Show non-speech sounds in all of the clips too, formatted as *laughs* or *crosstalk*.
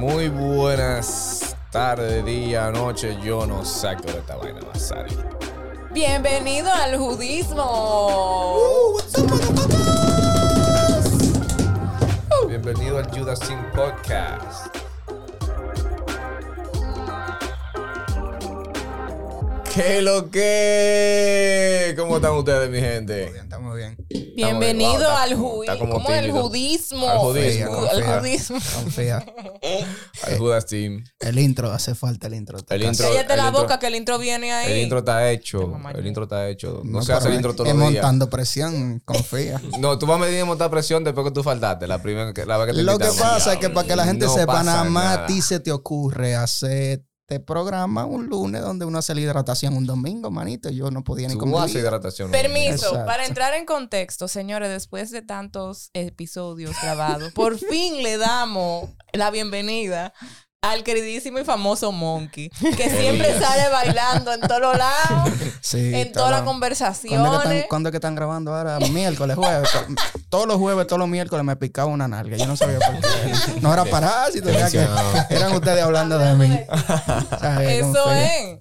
muy buenas tardes, día, noche. Yo no qué hora esta vaina va a salir. Bienvenido al judismo. Bienvenido al Judas Team Podcast. ¿Qué lo que? ¿Cómo están ustedes, mi gente? Bien, estamos bien. Bienvenido Wow, está al como- judismo. está como ¿Cómo es el judismo? Al judismo. Al judismo. Confía. Al Judas Team. El intro, hace falta el intro. El intro. Cállate el la intro- boca que el intro viene ahí. El intro está hecho. El intro está hecho. No, No, se hace el intro es los días. montando presión, confía. No, tú vas a medir y montar presión después que tú faltaste. La primera la vez que te Lo que pasa es que para que la gente No sepa, nada más a ti se te ocurre hacer este programa un lunes donde uno hace la hidratación un domingo, manito. Yo no podía ni convivir. hidratación. Permiso, Exacto. para entrar en contexto, señores, después de tantos episodios grabados, por *laughs* fin le damos la bienvenida al queridísimo y famoso Monkey, que siempre sale bailando en todos los lados, Sí, en todas las conversaciones. ¿Cuándo es, que están, cuándo es que están grabando ahora? Miércoles, jueves. To- *laughs* Todos los jueves, todos los miércoles me picaba una nalga. Yo no sabía por qué. No era parásito, era que eran ustedes hablando de mí. Eso es.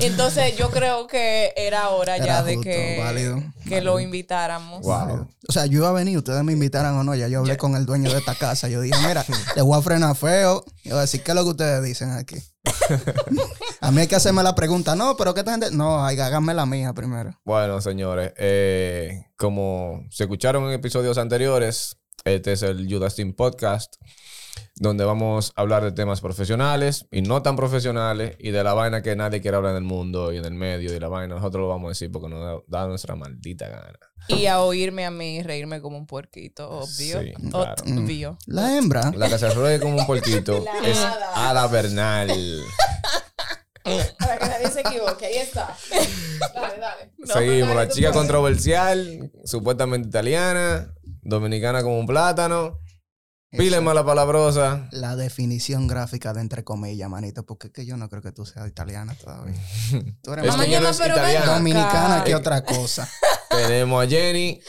Entonces yo creo que era hora Era ya de justo, que, válido, que lo invitáramos. Wow. O sea, yo iba a venir, ustedes me invitaran o no, ya yo hablé con el dueño de esta casa. Yo dije, mira, *laughs* le voy a frenar feo. Y voy a decir, ¿qué es lo que ustedes dicen aquí? *laughs* a mí hay que hacerme la pregunta, no, pero ¿qué esta gente? No, hay que háganme la mía primero. Bueno, señores, eh, como se escucharon en episodios anteriores, este es el Judas Team Podcast, donde vamos a hablar de temas profesionales y no tan profesionales y de la vaina que nadie quiere hablar en el mundo y en el medio y la vaina. Nosotros lo vamos a decir porque nos da, nuestra maldita gana. Y a oírme a mí reírme como un puerquito, obvio. Sí, claro. Obvio. La hembra. La que se ruede como un porquito *laughs* es Ada Bernal. *laughs* Para que nadie se equivoque, ahí está. *laughs* Dale, dale. Seguimos, la chica controversial, supuestamente italiana, dominicana como un plátano, pile mala palabrosa. La definición gráfica de entre comillas, manito, porque es que yo no creo que tú seas italiana todavía. *laughs* Tú eres Es más no dominicana que otra cosa. *laughs* Tenemos a Jenny,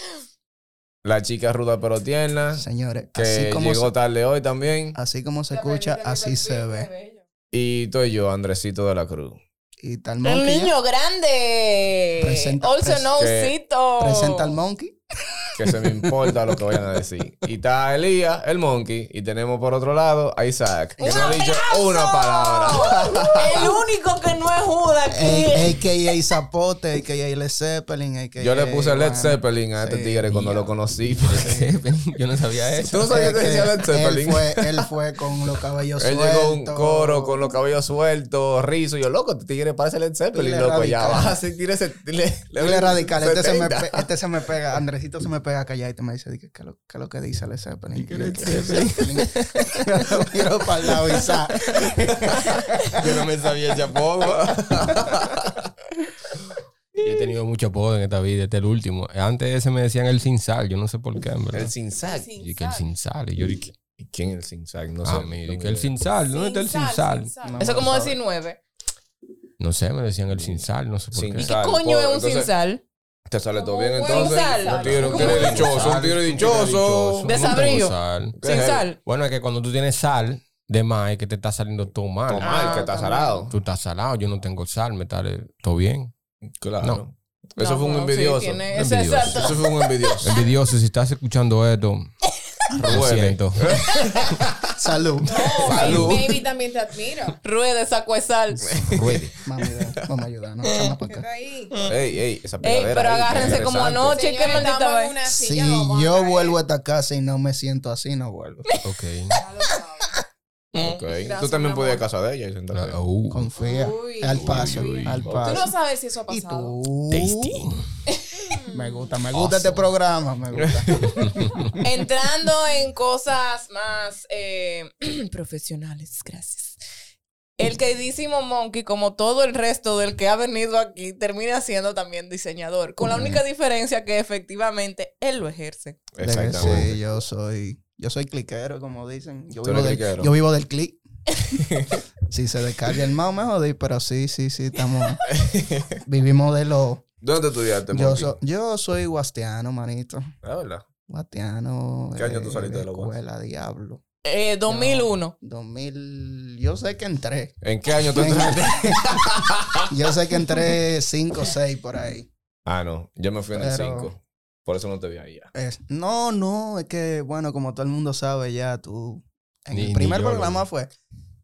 la chica ruda pero tierna, Señores, que así como, llegó se, tarde hoy también. así como se escucha, así se ve. Y estoy yo, Andresito de la Cruz. Y tal El monkey. ya. niño grande. Presenta- also pres- que- Cito. Presenta al monkey. Que se me importa lo que vayan a decir. Y está Elías, el monkey. Y tenemos por otro lado a Isaac, que ¡Un no ha dicho una palabra. El único que no es Judas aquí. AKA Zapote, AKA Led Zeppelin, AKA... Yo le puse Led Zeppelin a este sí. tigre cuando lo conocí. *laughs* Yo no sabía eso. ¿Tú no sabías que decía Led él Zeppelin? fue, él fue con los cabellos Él sueltos. llegó a un coro con los cabellos sueltos, rizo. Y yo, loco, este tigre parece Led Zeppelin, Dile loco. Ya radical. vas a sentir ese. Le, Él es radical. Este se, me, 70. pe- este se me pega. Andresito se me pega calladito y me dice, "Di que, ¿qué, es lo, qué es lo que dice Led Zeppelin? ¿Qué *laughs* lo miro para el lado y sa- *laughs* Yo no me sabía ese apodo. Yo he tenido mucho apodo en esta vida, este es el último. Antes ese me decían el sin sal, yo no sé por qué, en verdad. El sin sal. Y que el sin sal. Y yo dije, ¿Y quién es el sin sal? No sé. ah, mire, que el sin sal, ¿dónde está el sin sal? Eso es como decir nueve. No sé, me decían el sin sal, no sé por Sin qué. ¿Y qué coño es un entonces- sin sal? Te sale todo bien Sin entonces. sal. Un tigre, un ¿Cómo tigre sin dichoso, un Sal, tigre dichoso. De No tengo sabrío. sal. ¿Qué Sin sal. Bueno, es que cuando tú tienes sal de más, es que te está saliendo todo mal. Todo mal, que está salado. Tú estás salado, yo no tengo sal, me sale todo bien. Claro. Eso fue un envidioso. eso es exacto. Eso fue un envidioso. Envidioso, si estás escuchando esto, lo siento. *laughs* Salud. *laughs* Salud. Baby también te admiro. Rueda, saco de sal. Ruede. Vamos a ayudar. No, Echamos para acá. Ey, ey, esa Ey, pero ahí, agárrense como anoche. ¿Qué Señores, maldita estamos en vaina? una Si yo vuelvo a esta casa y no me siento así, no vuelvo. *laughs* Ok. Ya lo saben. Ok. Gracias, Tú también podías casa de ella y sentarte. Uh, Confía. Uy. al paso, Uy. al Tú no paso. sabes si eso ha Y pasado. tú. tasty. Me gusta, me gusta este programa, me gusta. *laughs* Entrando en cosas más eh, *clears throat* profesionales, gracias. El queridísimo Monkey, como todo el resto del que ha venido aquí, termina siendo también diseñador. Con la única diferencia que efectivamente él lo ejerce. Exactamente. Sí, yo soy, yo soy cliquero, como dicen. Yo vivo, del, cliquero. yo vivo del click. *laughs* si se descarga el mouse, me jodí, pero sí, sí, sí, estamos. *laughs* vivimos de lo. ¿Dónde estudiaste, Yo, so- yo soy guastiano, manito. Ah, ¿verdad? Guastiano. ¿Qué año tú saliste de la UAS? Escuela, diablo. Eh, 2001. 2000, yo sé que entré. ¿En qué año tú entraste? *laughs* Yo sé que entré 5 o 6 por ahí. ah, no. Yo me fui en el Pero- 5. Por eso no te vi ahí ya. Es- no, no, es que, bueno, como todo el mundo sabe ya, tú... En Ni- el primer programa fue,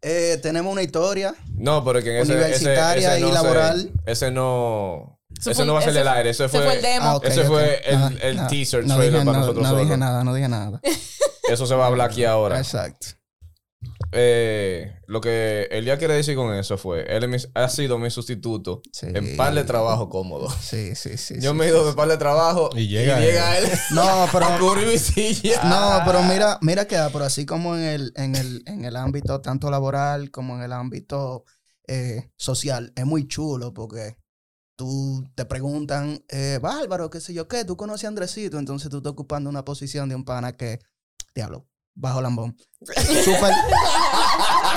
eh, tenemos una historia. No, pero que en ese... Universitaria ese, ese y no se- laboral. ese no... Eso fue- no va a del fue- aire. Ese ese fue... el demo. Ah, ok, Ese fue el- el teaser no trailer dije, para no- nosotros No dije nada, no dije nada. *laughs* Eso se va a hablar aquí ahora. Exacto. Eh, lo que Elia quiere decir con eso fue, él mi- ha sido mi sustituto Sí. en par de trabajo cómodo. Sí, sí, sí. Yo sí, me he ido de par de trabajo Y llega él. No, pero... *laughs* a cubrir mi silla. No, pero mira, mira que pero así como en el, en el, en el ámbito tanto laboral como en el ámbito eh, social, es muy chulo porque tú te preguntan, eh, Bárbaro, qué sé yo qué, tú conoces a Andresito, entonces tú estás ocupando una posición de un pana que, diablo, bajo lambón. Súper,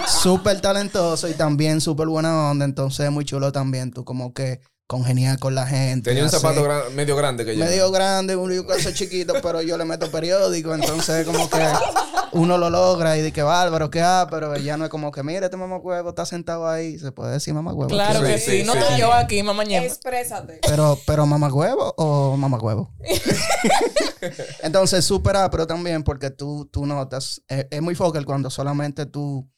*laughs* súper talentoso y también súper buena onda, entonces es muy chulo también tú como que congeniar con la gente. Tenía un hacer- zapato gran- medio grande que yo. medio grande, un calzo chiquito, pero yo le meto periódico, entonces como que uno lo logra y dice que bárbaro, que ah, pero ya no es como que mira, este mamacuevo está sentado ahí, se puede decir mamacuevo. Claro que sí, sí. No sí, estoy sí. yo aquí, mamá ñema. Exprésate. Pero, pero mamacuevo o mamacuevo. *laughs* Entonces, súper pero también porque tú, tú notas, es, es muy focal cuando solamente tú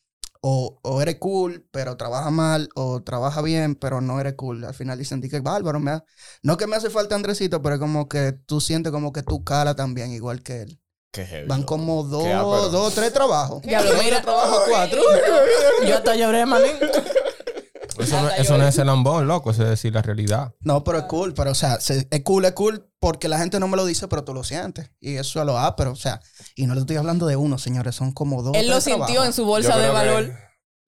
o, o eres cool, pero trabajas mal, o trabajas bien, pero no eres cool. Al final dicen, di que bárbaro, me ha- no que me hace falta Andresito, pero es como que tú sientes como que tú cala también, igual que él. Qué heavy, Van como dos, dos, tres trabajos. Diablo, mira. trabajo cuatro. *laughs* Yo hasta lloré, manín. Eso, no, eso no es el lambón, loco. Eso es decir la realidad. No, pero es cool, pero o sea, se- es cool, es cool porque la gente no me lo dice, pero tú lo sientes. Y eso es lo A, pero o sea, y no le estoy hablando de uno, señores, son como dos. Él lo sintió trabajos. en su bolsa de creo que, valor.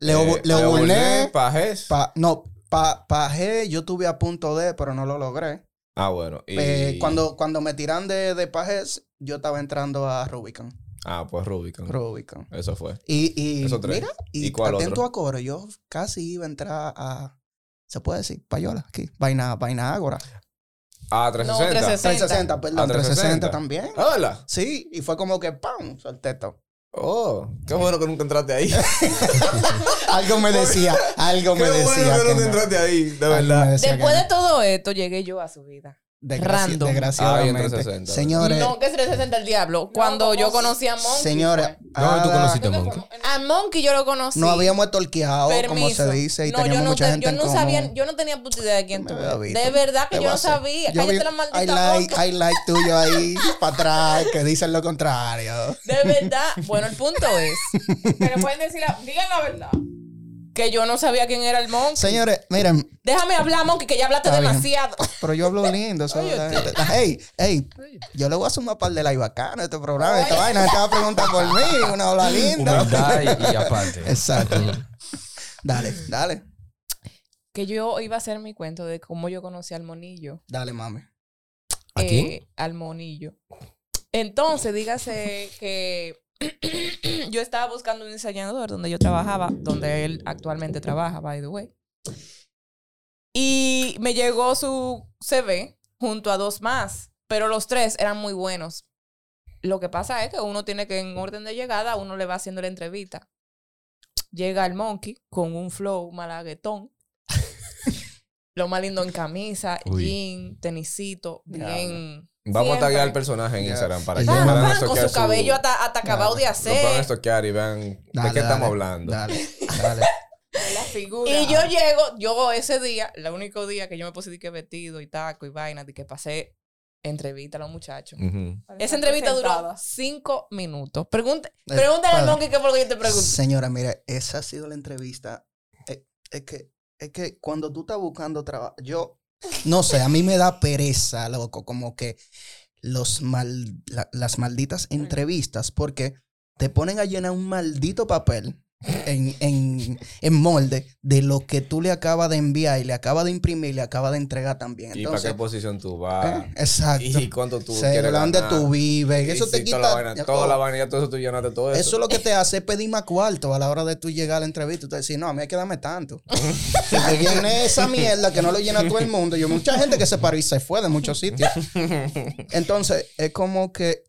Leo, eh, Leo pa- no, pa, pa G, yo tuve a punto de, pero no lo logré. ah, bueno. Y... Eh, cuando, cuando me tiran de, de Pajes, yo estaba entrando a Rubicon. Ah, pues Rubicon. Rubicon. Eso fue. Y, y Eso tres. mira, y, ¿Y cuál atento otro? a coro, yo casi iba a entrar a, se puede decir, payola, aquí, vaina, vaina ágora. Ah, 360. 360. 360, perdón, Ah, 360 360 también. ¿verdad? Sí, y fue como que ¡pam! Solté todo. Oh, qué bueno que nunca entraste ahí. *laughs* Algo me decía, algo qué me bueno decía. que que nunca no. entraste ahí, de verdad. Después no. de todo esto, llegué yo a su vida. Desgraci- random. Desgraciadamente. Ah, y en 360. Señores, No, que es 360 el diablo. Cuando como yo conocí a Monkey. señores. ¿Dónde tú conociste a Monkey? A Monkey yo lo conocí. no habíamos estorqueado, como se dice, y no, yo teníamos no, mucha te- gente yo en no común. sabía, yo no tenía puta idea de quién tú eras. De verdad que ¿Qué yo no sabía. Yo Cállate vi- la maldita hay like, boca. hay like tuyo ahí para atrás que dicen lo contrario. De verdad. Bueno, el punto es *laughs* Pero pueden decir, la, digan la verdad. Que yo no sabía quién era el Monkey. Señores, miren, Déjame hablar, Monkey, que ya hablaste Está bien. demasiado. pero yo hablo *laughs* lindo. La la- Hey, hey, yo le voy a hacer una par de like bacana a este programa. Esta vaina, gente va a preguntar por mí, una habla linda. Y, y aparte. *laughs* Exacto. Dale, dale, Que yo iba a hacer mi cuento de cómo yo conocí al monillo. dale, mami. ¿A quién? eh, al monillo. Entonces, dígase que *clears throat* yo estaba buscando un diseñador donde yo trabajaba, donde él actualmente trabaja, by the way. Y me llegó su CV junto a dos más, pero los tres eran muy buenos. Lo que pasa es que uno tiene que, en orden de llegada, uno le va haciendo la entrevista. Llega el monkey con un flow malaguetón. *laughs* Lo más lindo en camisa, Uy. jean, tenisito, bien. Vamos a Siempre. taggear el personaje en. Instagram para que puedan pam, con su cabello hasta, hasta acabado de Lo puedan hacer. estoquear y vean de Dale, qué estamos hablando. Dale, *laughs* dale. La figura. Y yo llego, yo ese día, el único día que yo me puse de que vestido y taco y vaina, de que pasé entrevista a los muchachos. Esa entrevista duró cinco minutos. Pregunte, Eh, pregúntale al monkey qué fue lo que yo te pregunté. Señora, mire, esa ha sido la entrevista. Eh, Es, que, es que cuando tú estás buscando trabajo, yo no sé, a mí me da pereza, loco, como que los mal, la- las malditas entrevistas, porque te ponen a llenar un maldito papel en, en, en molde de lo que tú le acabas de enviar y le acabas de imprimir y le acabas de entregar también. ¿Y para qué posición tú vas? eh, exacto. ¿Y cuánto tú Se quieres dónde ganar? tú vives. Eso te quita. Toda la vaina, toda la vaina, todo eso tú llenaste todo eso. Eso lo que te hace es pedir más cuarto a la hora de tú llegar a la entrevista. Tú decís, no, a mí hay que darme tanto. *laughs* si te viene esa mierda que no lo llena todo el mundo. Yo, mucha gente que se paró y se fue de muchos sitios. *laughs* Entonces, es como que,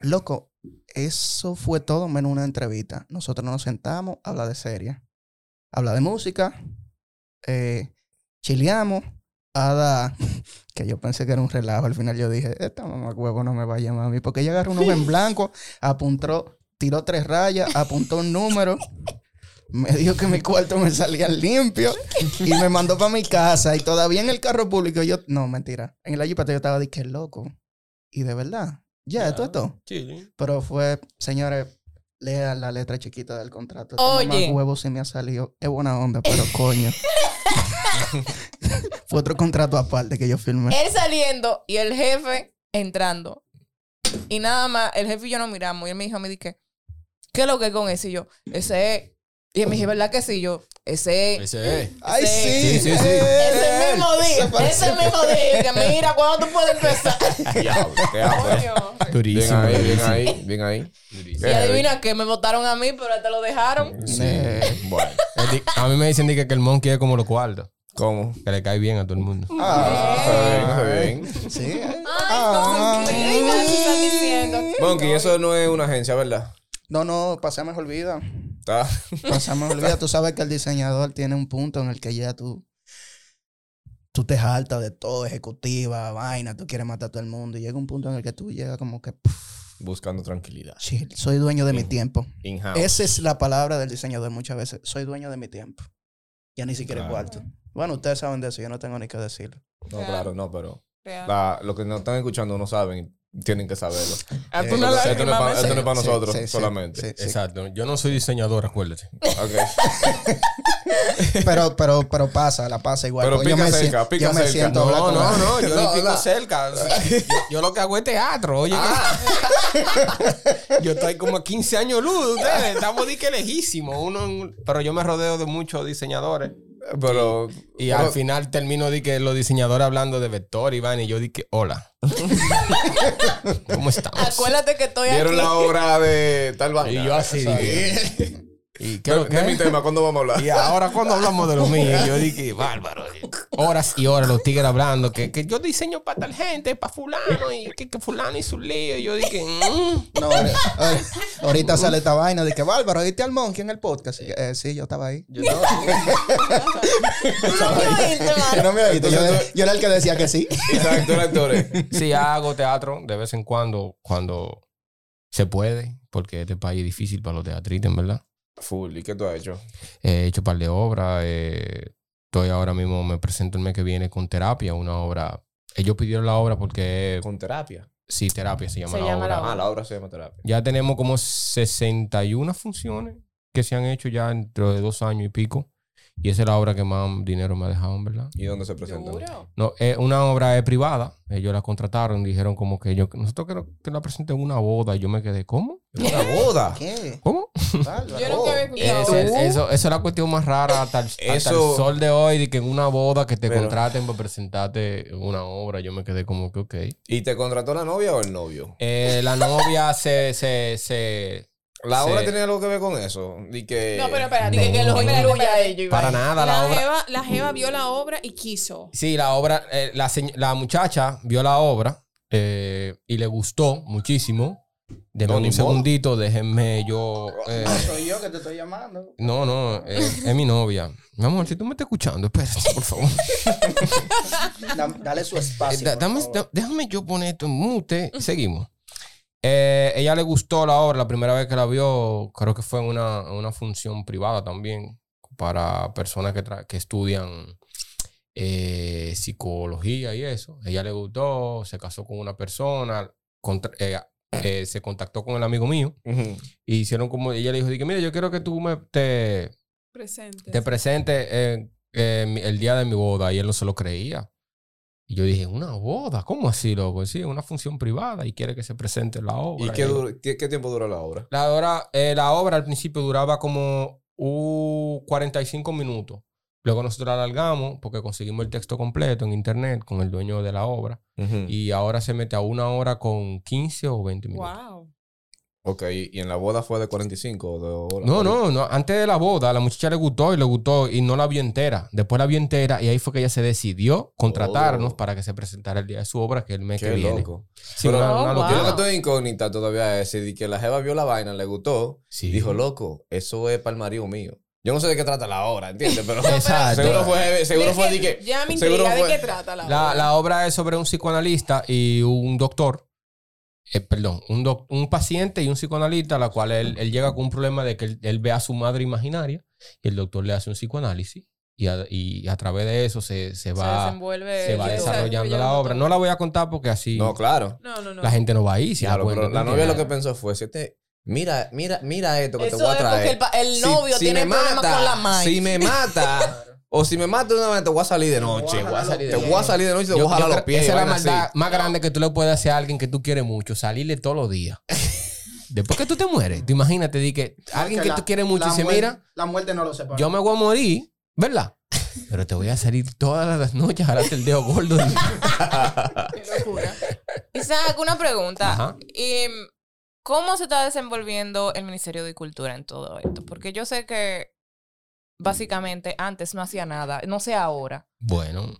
loco, eso fue todo menos una entrevista. Nosotros nos sentamos, habla de serie, habla de música, eh, chileamos, Ada, *laughs* que yo pensé que era un relajo, al final yo dije, esta mamá huevo no me va a llamar a mí, porque ella agarró un hoja en *laughs* blanco, apuntó, tiró tres rayas, apuntó un número, me dijo que mi cuarto me salía limpio y me mandó para mi casa y todavía en el carro público yo, no, mentira, en la jipeta yo estaba de que loco. Y de verdad, ya, esto es todo. Sí. Pero fue, señores, lean la letra chiquita del contrato. Oye. Más huevo se me ha salido. Es buena onda, pero *laughs* coño. *laughs* fue otro contrato aparte que yo firmé. Él saliendo y el jefe entrando. Y nada más, el jefe y yo nos miramos. Y él me dijo a mí, dije, ¿qué es lo que es con ese? Y yo, ese es. Y me dijo, ¿verdad que sí? Yo, ese es. Ese es. ¡Ay, Sí. sí! Sí, sí, Ese mismo día, ese mismo día. Que mira, ¿cuándo tú puedes empezar? *laughs* Diablo, qué hambre. Coño. Bien Durísimo. ahí, bien durísimo. ahí, bien ahí. Durísimo. Y adivina que me votaron a mí, pero te lo dejaron. Sí. Bueno, *laughs* A mí me dicen di que, que el monkey es como los cuartos. ¿cómo? Que le cae bien a todo el mundo. Ah, Bien, bien. sí. Ay, Ah. ¿cómo ¿Qué están diciendo? Monkey, eso no es una agencia, ¿verdad? No, no, pasa mejor vida. Está. Pasa mejor vida. Tú sabes que el diseñador tiene un punto en el que ya tú. Tú te jaltas de todo, ejecutiva, vaina, tú quieres matar a todo el mundo. Y llega un punto en el que tú llegas como que. Buscando tranquilidad. chill, soy dueño de mi tiempo. Esa es la palabra del diseñador muchas veces. Soy dueño de mi tiempo. Ya ni siquiera Claro. cuarto. Bueno, ustedes saben de eso, yo no tengo ni que decirlo. No, claro, no, pero la- los que nos están escuchando no saben tienen que saberlo. A tu Eh, Esto no es para nosotros sí, sí, solamente. sí, sí. Exacto. Yo no soy diseñador, acuérdate. Ok. *laughs* Pero, pero, pero pasa, la pasa igual. Pero yo pica me cerca, siento- pica yo me cerca. siento No, no, no, yo No, pico no. cerca. *laughs* Yo, yo lo que hago es teatro, oye. *laughs* yo estoy como a 15 años luz de ustedes. Estamos di que lejísimos. Uno pero yo me rodeo de muchos diseñadores. Pero. Y pero- al final termino de que los diseñadores hablando de vector y van y yo di que hola. *laughs* ¿Cómo estamos? Acuérdate que estoy ¿Vieron aquí. la obra de tal vaina? Y yo así dije. *laughs* ¿Y qué ¿Qué, lo que es mi tema? ¿Cuándo vamos a hablar? *laughs* Y ahora cuando hablamos de lo mío, yo dije, *laughs* bárbaro. Horas y horas los tigres hablando que, que yo diseño para tal gente, para fulano, y que, que fulano hizo un lío. Y yo dije, mm. No, ahora- ahorita sale esta vaina de que Bárbaro, ¿viste al Monkey en el podcast? Y, eh, sí, yo estaba ahí. Yo estaba-. *laughs* Yo no me oíste, yo, yo era el que decía que sí. Isaac, tú eres actor. Sí, hago teatro de vez en cuando, cuando se puede, porque este país es difícil para los teatristas, en verdad. Full. ¿Y qué tú has hecho? He hecho un par de obras. eh, estoy ahora mismo, me presento el mes que viene con terapia, una obra. Ellos pidieron la obra porque, Con terapia. sí, terapia se llama Se la llama obra. la Ah, la obra se llama terapia. Ya tenemos como 61 funciones que se han hecho ya dentro de dos años y pico. Y esa es la obra que más dinero me ha dejado, en verdad. ¿Y dónde se presenta? No, es una obra es privada. Ellos la contrataron, dijeron como que yo, nosotros queremos que la presenten en una boda. Y yo me quedé, ¿cómo? ¿Una boda? ¿Qué? ¿Cómo? Yo nunca había escuchado. Ese- eso, eso es la cuestión más rara hasta el, hasta el Eso- sol de hoy, de que en una boda que te Pero- contraten para presentarte una obra, yo me quedé como que, ok. ¿Y te contrató la novia o el novio? Eh, la novia se, se, se... ¿La se- obra tiene algo que ver con eso? Y que... No, pero espérate. Dije que los Espérate, incluya a ellos. Para nada, la, La, obra... jeva, la jeva vio la obra y quiso. Sí, la obra, eh, la, la muchacha vio la obra eh, y le gustó muchísimo. Denme No, un modo. segundito, déjenme yo... eh, Soy yo que te estoy llamando. no, no, eh, es mi novia. Mi amor, si tú me estás escuchando, espérate, por favor. Da- Dale su Eh, espacio. da- por dame- favor. da- déjame yo poner esto en mute. Seguimos. Eh, ella le gustó la obra la primera vez que la vio. Creo que fue en una, una función privada también para personas que, que estudian eh, psicología y eso. Ella le gustó, se casó con una persona, contra- eh, eh, se contactó con el amigo mío y hicieron como ella le dijo, dije, mira, yo quiero que tú me te, Presente. te presentes eh, eh, el día de mi boda y él no se lo creía. Y yo dije, ¿una boda? ¿Cómo así, loco? Sí, una función privada y quiere que se presente la obra. ¿Y qué, dur- qué, qué tiempo duró la obra? La obra, eh, la obra al principio duraba como uh, 45 minutos. Luego nosotros la alargamos porque conseguimos el texto completo en internet con el dueño de la obra. Y ahora se mete a una hora con 15 o 20 minutos. Wow. Ok, y en la boda fue de 45 o de hora. No, no, no. Antes de la boda, a la muchacha le gustó y le gustó y no la vio entera. Después la vio entera y ahí fue que ella se decidió contratarnos Oh. para que se presentara el día de su obra, que es el mes que viene. loco. Sí, Pero- una- Oh, una wow. Yo lo locura. que estoy incógnita todavía es si que la jeva vio la vaina, le gustó. Sí. Dijo, loco, eso es para el marido mío. Yo no sé de qué trata la obra, ¿entiendes? Pero *laughs* Exacto. seguro fue, seguro fue de que... Ya me seguro intriga de qué trata la La, obra. la obra es sobre un psicoanalista y un doctor. eh, perdón, un, doc- un paciente y un psicoanalista, a la cual él, él llega con un problema de que él, él ve a su madre imaginaria y el doctor le hace un psicoanálisis y a, y a través de eso se, se Se va, desenvuelve. se va desarrollando la obra. todo. No la voy a contar porque así No, claro. No, no, no. la gente no va a ir. Si la Claro, cuento, pero ¿tú la novia lo que pensó fue, si este, mira, mira, mira esto que Eso te voy a es traer. porque el el Si- novio si tiene problemas con la Mike. Si me mata, *laughs* o si me mata una vez, te voy a salir de noche. voy a salir de te voy a salir de noche y te voy a jalar los pies. Esa es la así. maldad más grande que tú le puedes hacer a alguien que tú quieres mucho, salirle todos los días. *laughs* Después que tú te mueres, tú imagínate, di que alguien que la- tú quieres mucho dice, muerte- mira, La muerte no lo separa. yo me voy a morir, ¿verdad? Pero te voy a salir todas las noches a jalarte el dedo gordo. *laughs* Qué locura. Isaac, una pregunta. Ajá. Y, ¿Cómo se está desenvolviendo el Ministerio de Cultura en todo esto? Porque yo sé que básicamente antes no hacía nada, no sé ahora, Bueno,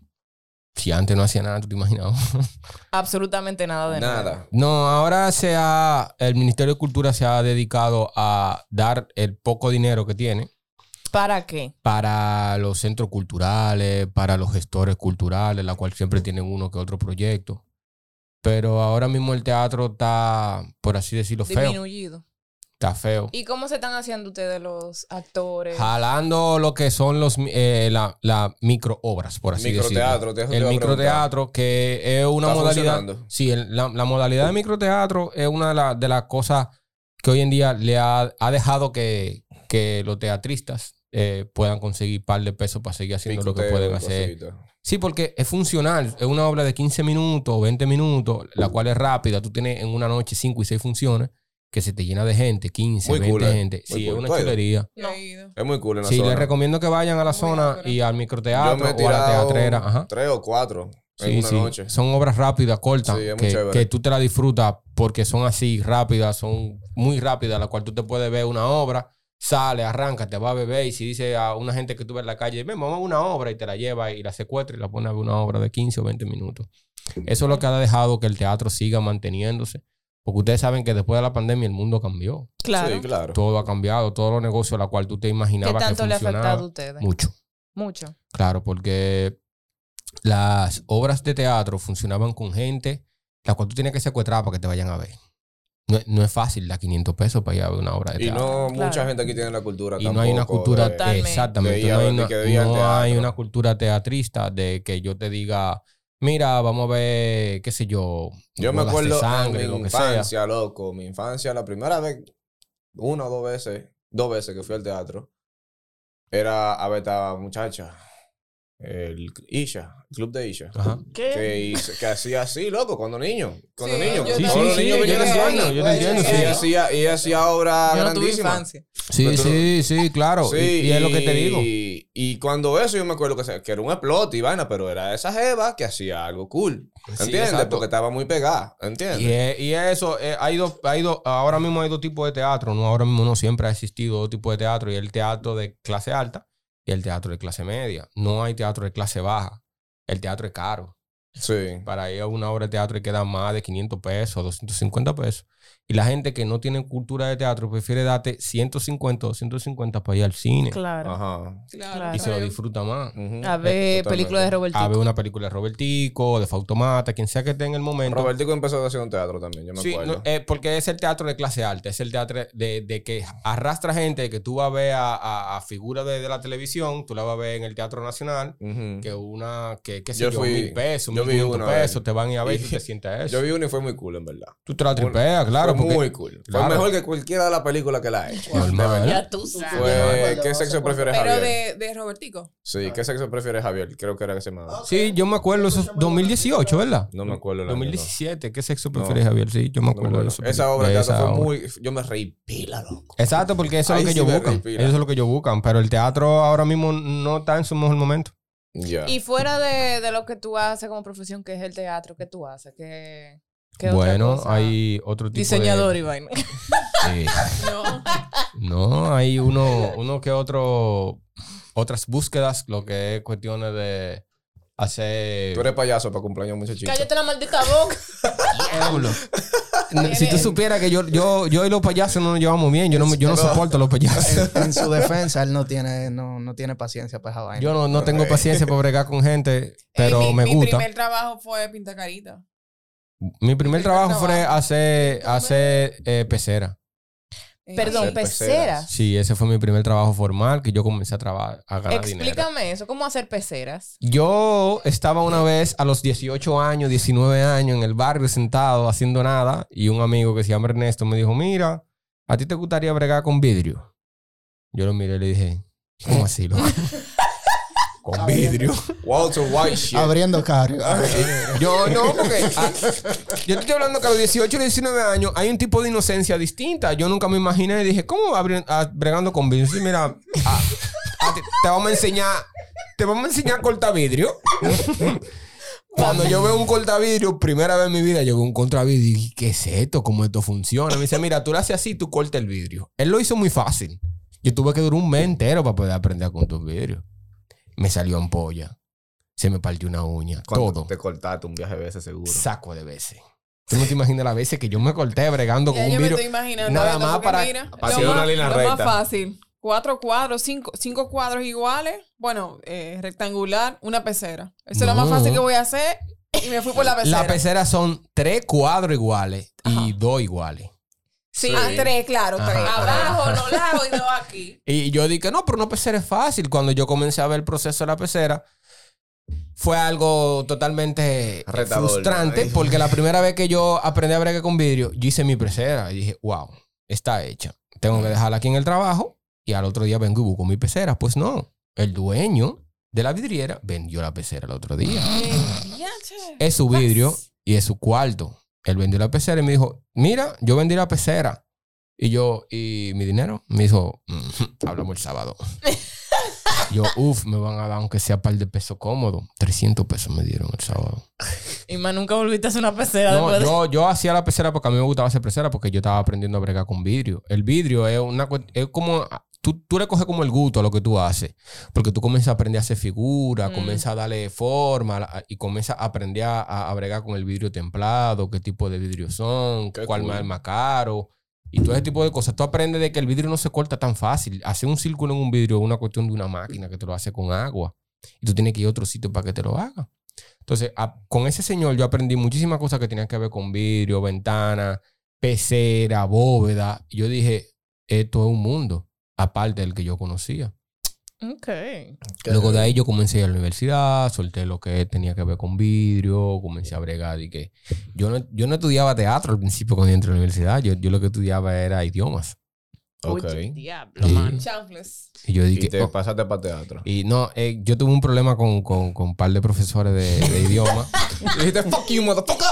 si antes no hacía nada, tú te imaginabas. *laughs* absolutamente nada de nada. Nada. No, ahora se ha, el Ministerio de Cultura se ha dedicado a dar el poco dinero que tiene ¿Para qué? para los centros culturales, para los gestores culturales, la cual siempre tienen uno que otro proyecto. Pero ahora mismo el teatro está, por así decirlo, feo. Disminuido. Está feo. ¿Y cómo se están haciendo ustedes los actores? Jalando lo que son los eh, la, la micro obras, por así decirlo. Microteatro, te- eso te El microteatro, que es una ¿Está modalidad. Sí, el- la, la modalidad de microteatro es una de, la- de las cosas que hoy en día le ha, ha dejado que, que los teatristas eh, puedan conseguir par de pesos para seguir haciendo lo que pueden hacer. Sí, porque es funcional. Es una obra de 15 minutos, 20 minutos, la cual es rápida. Tú tienes en una noche 5 y 6 funciones que se te llena de gente, 15, Muy 20 cool, eh. gente. Muy sí, cool. es una chulería. Ido. Es muy cool en la Sí, zona. les recomiendo que vayan a la zona y al Yo microteatro me he o a la teatrera. Ajá. tres o cuatro en Sí, una sí. noche. Son obras rápidas, cortas, Sí, que, que tú te la disfrutas porque son así, rápidas, son muy rápidas, la cual tú te puedes ver una obra, sale, arranca, te va a beber y si dice a una gente que tú ves en la calle, ven, vamos a una obra y te la lleva y la secuestra y la pone a ver una obra de 15 o 20 minutos. Eso es lo que ha dejado que el teatro siga manteniéndose. Porque ustedes saben que después de la pandemia el mundo cambió. Claro. Sí, claro. Todo ha cambiado, todos los negocios a la cual tú te ¿Qué imaginabas tanto que le ha afectado a ustedes? Mucho. Mucho. Claro, porque las obras de teatro funcionaban con gente la cual tú tienes que secuestrar para que te vayan a ver. No, es- no es fácil dar 500 pesos para ir a ver una obra de Y teatro. no Claro. mucha gente aquí tiene la cultura Y no hay una tampoco cultura, de- exactamente, de no hay una, no hay una cultura teatrista de que yo te diga, mira, vamos a ver, qué sé yo, Yo me de acuerdo sangre, en lo mi sea. infancia, loco. Mi infancia, la primera vez, una o dos veces, dos veces que fui al teatro, era a ver esta muchacha, el Isha, el club de Isha. Ajá. Que, hizo- que hacía así, loco, cuando niño. Cuando Sí, niño. yo Sí, Todos sí, los sí, niños venían entiendo, yo te entiendo, Y hacía, y hacía obra Yo no grandísima. Sí, Pero sí, sí, claro. Sí, y, y es lo que te digo. Y, y cuando eso yo me acuerdo que, era un explote y vaina, pero era esa jeva que hacía algo cool. ¿Entiendes? Porque estaba muy pegada. ¿Entiendes? Y, y eso, eh, hay dos, hay dos, ahora mismo hay dos tipos de teatro, no, ahora mismo no siempre ha existido dos tipos de teatro, y el teatro de clase alta y el teatro de clase media. No hay teatro de clase baja. El teatro es caro. Sí. Para ir a una obra de teatro hay que dar más de 500 pesos, 250 pesos. Y la gente que no tiene cultura de teatro prefiere darte 150, 250 para ir al cine. Claro. Ajá. Claro. Y se lo disfruta más. A ver Totalmente. películas de Robert A ver una película de Robertico, de Fautomata, quien sea que esté en el momento. Robertico empezó haciendo teatro también, yo me Sí, acuerdo. no, eh, porque es el teatro de clase alta, es el teatro de, de que arrastra gente que tú vas a ver a, a, a figuras de, de la televisión, tú la vas a ver en el Teatro Nacional, que una, que qué sé Yo yo, fui- mil pesos, yo mil vi quinientos una vez. pesos, te van a ir a ver y Y- te *laughs* sientes eso. Yo vi uno y fue muy cool, en verdad. tú te la tripeas, claro. Muy cool. Fue claro. mejor que cualquiera de las películas que la ha hecho. Normal. Ya tú sabes. Fue, ¿Qué sexo prefiere Pero Javier? de, de Robertico. Sí, ¿qué sexo prefiere Javier? Creo que era que se llamaba. Sí, yo me acuerdo, eso es 2018, ¿verdad? No me acuerdo el año, no. 2017, ¿qué sexo No. prefieres, Javier? Sí, yo me acuerdo de eso. Esa obra de de teatro esa fue obra. muy... Yo me reí pila, loco. Exacto, porque eso es lo que sí ellos buscan. Eso es lo que ellos buscan, pero el teatro ahora mismo no está en su mejor momento. Ya. Y fuera de, de lo que tú haces como profesión, que es el teatro, ¿qué tú haces? ¿Qué, qué otra Bueno, cosa? hay otro tipo Diseñador de... y vaina. Sí. No. No, hay uno, uno que otro, otras búsquedas, lo que es cuestiones de hacer... Tú eres payaso para cumpleaños muchachito. Cállate la maldita boca. Diablo. Si tú supieras que yo, yo, yo y los payasos no nos llevamos bien, yo no, yo no soporto a los payasos. En, en su defensa, él no tiene, no, no tiene paciencia para esa vaina. Yo no, no tengo paciencia para bregar con gente, pero Ey, mi, me Mi gusta. primer trabajo fue pintar carita. Mi primer trabajo fue hacer, hacer eh, pecera. Eh, Perdón, Hacer peceras. Sí, ese fue mi primer trabajo formal que yo comencé a trabajar, a ganar dinero. Explícame eso, ¿cómo hacer peceras? Yo estaba una vez a los 18 años, 19 años en el barrio sentado haciendo nada y un amigo que se llama Ernesto me dijo, mira, ¿a ti te gustaría bregar con vidrio? Yo lo miré y le dije, ¿cómo así, loco? *laughs* con vidrio. Walter White shit. Abriendo carro. Yo no, porque ah, yo te estoy hablando que a los 18 y 19 años hay un tipo de inocencia distinta. Yo nunca me imaginé y dije, ¿cómo abri- ah, bregando con vidrio? Sí, mira, ah, ah, te, te vamos a enseñar, te vamos a enseñar a cortar vidrio. Cuando yo veo un cortavidrio, primera vez en mi vida, yo veo un cortavidrio y dije, ¿qué es esto? ¿Cómo esto funciona? Me dice, mira, tú lo haces así, tú cortas el vidrio. Él lo hizo muy fácil. Yo tuve que durar un mes entero para poder aprender a cortar vidrio. Me salió ampolla. Se me partió una uña. Cuando Todo. Te cortaste un viaje de veces seguro. Saco de veces. Tú no te imaginas las veces que yo me corté bregando con Ya un yo me vidrio. estoy imaginando. nada más para- mira, para lo hacer una más- línea lo recta. más fácil. Cuatro cuadros, cinco, cinco cuadros iguales. Bueno, eh, rectangular, una pecera. Eso es lo más fácil que voy a hacer. Y me fui por la pecera. Las peceras son tres cuadros iguales y dos iguales. Sí. Ah, tres, claro, Ajá. tres. Abajo, los lados y dos aquí. *laughs* Y yo dije, no, pero una pecera es fácil. Cuando yo comencé a ver el proceso de la pecera, fue algo totalmente Retador, frustrante ¿no? porque la primera vez que yo aprendí a bregar con vidrio, yo hice mi pecera y dije, wow, está hecha. Tengo que dejarla aquí en el trabajo y al otro día vengo y busco mi pecera. Pues no, el dueño de la vidriera vendió la pecera el otro día. Es su vidrio y es su cuarto. Él vendió la pecera y me dijo, mira, yo vendí la pecera. Y yo, ¿y mi dinero? Me dijo, "Mm, *laughs* hablamos el sábado. *laughs* yo, uff, me van a dar aunque sea par de pesos cómodo. 300 pesos me dieron el sábado. Y más nunca volviste a hacer una pecera No, después de- yo, yo hacía la pecera porque a mí me gustaba hacer pecera porque yo estaba aprendiendo a bregar con vidrio. El vidrio es una es como tú, tú le coges como el gusto a lo que tú haces. Porque tú comienzas a aprender a hacer figuras, Mm. comienzas a darle forma y comienzas a aprender a, a bregar con el vidrio templado, qué tipo de vidrio son, Qué cuál cool. más caro. Y todo ese tipo de cosas. Tú aprendes de que el vidrio no se corta tan fácil. Hacer un círculo en un vidrio es una cuestión de una máquina que te lo hace con agua. Y tú tienes que ir a otro sitio para que te lo haga. Entonces, a- con ese señor yo aprendí muchísimas cosas que tenían que ver con vidrio, ventana, pecera, bóveda. Y yo dije, esto es un mundo, aparte del que yo conocía. Ok. Luego de ahí yo comencé a ir a la universidad, solté lo que tenía que ver con vidrio, comencé a bregar y que yo no, yo no estudiaba teatro al principio cuando yo entré a la universidad, yo, yo lo que estudiaba era idiomas. Ok. Diablo, Sí. man. Chanfles. Y yo Y dije, te oh. pasaste para teatro. y no, eh, yo tuve un problema con, con, con un par de profesores de, de idiomas. *laughs* Y dijiste, fuck you, motherfucker.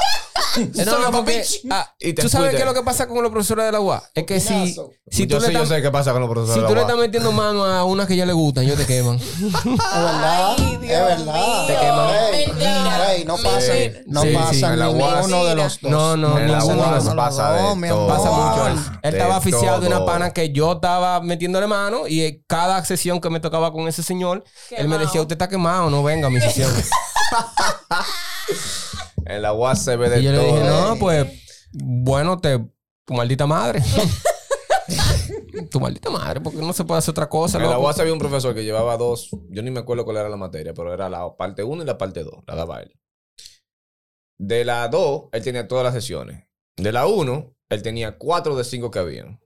*laughs* No, a porque, ah, Y te ¿Tú sabes fuiste. qué es lo que pasa con los profesores de la UA? Es que si, si tú, yo le sé, yo estás, sé qué pasa con los profesores si de tú la le estás metiendo mano a una que ya le gustan, ellos te queman. *laughs* Es verdad. Ay, es verdad. mío. Te queman. Ey, Mentira. ey, no pasa, Mentira. no Sí, pasa sí. En la UAS. ninguno de los dos. No, no, En la ninguno de UAS los- pasa de No, mi todo. amor. Pasa mucho. Él, él De estaba oficiado de una todo. pana que yo estaba metiéndole mano y eh, cada sesión que me tocaba con ese señor, él me Quemado. decía, usted está quemado, no venga a mi sesión. *laughs* En la UAS se ve de y yo todo. le dije, no, pues, bueno, te, tu maldita madre. *laughs* tu maldita madre, porque no se puede hacer otra cosa. En la. UAS había un profesor que llevaba dos, yo ni me acuerdo cuál era la materia, pero era la parte 1 y la parte 2, la daba él. De la 2, él tenía todas las sesiones. De la 1, él tenía 4 de 5 que habían.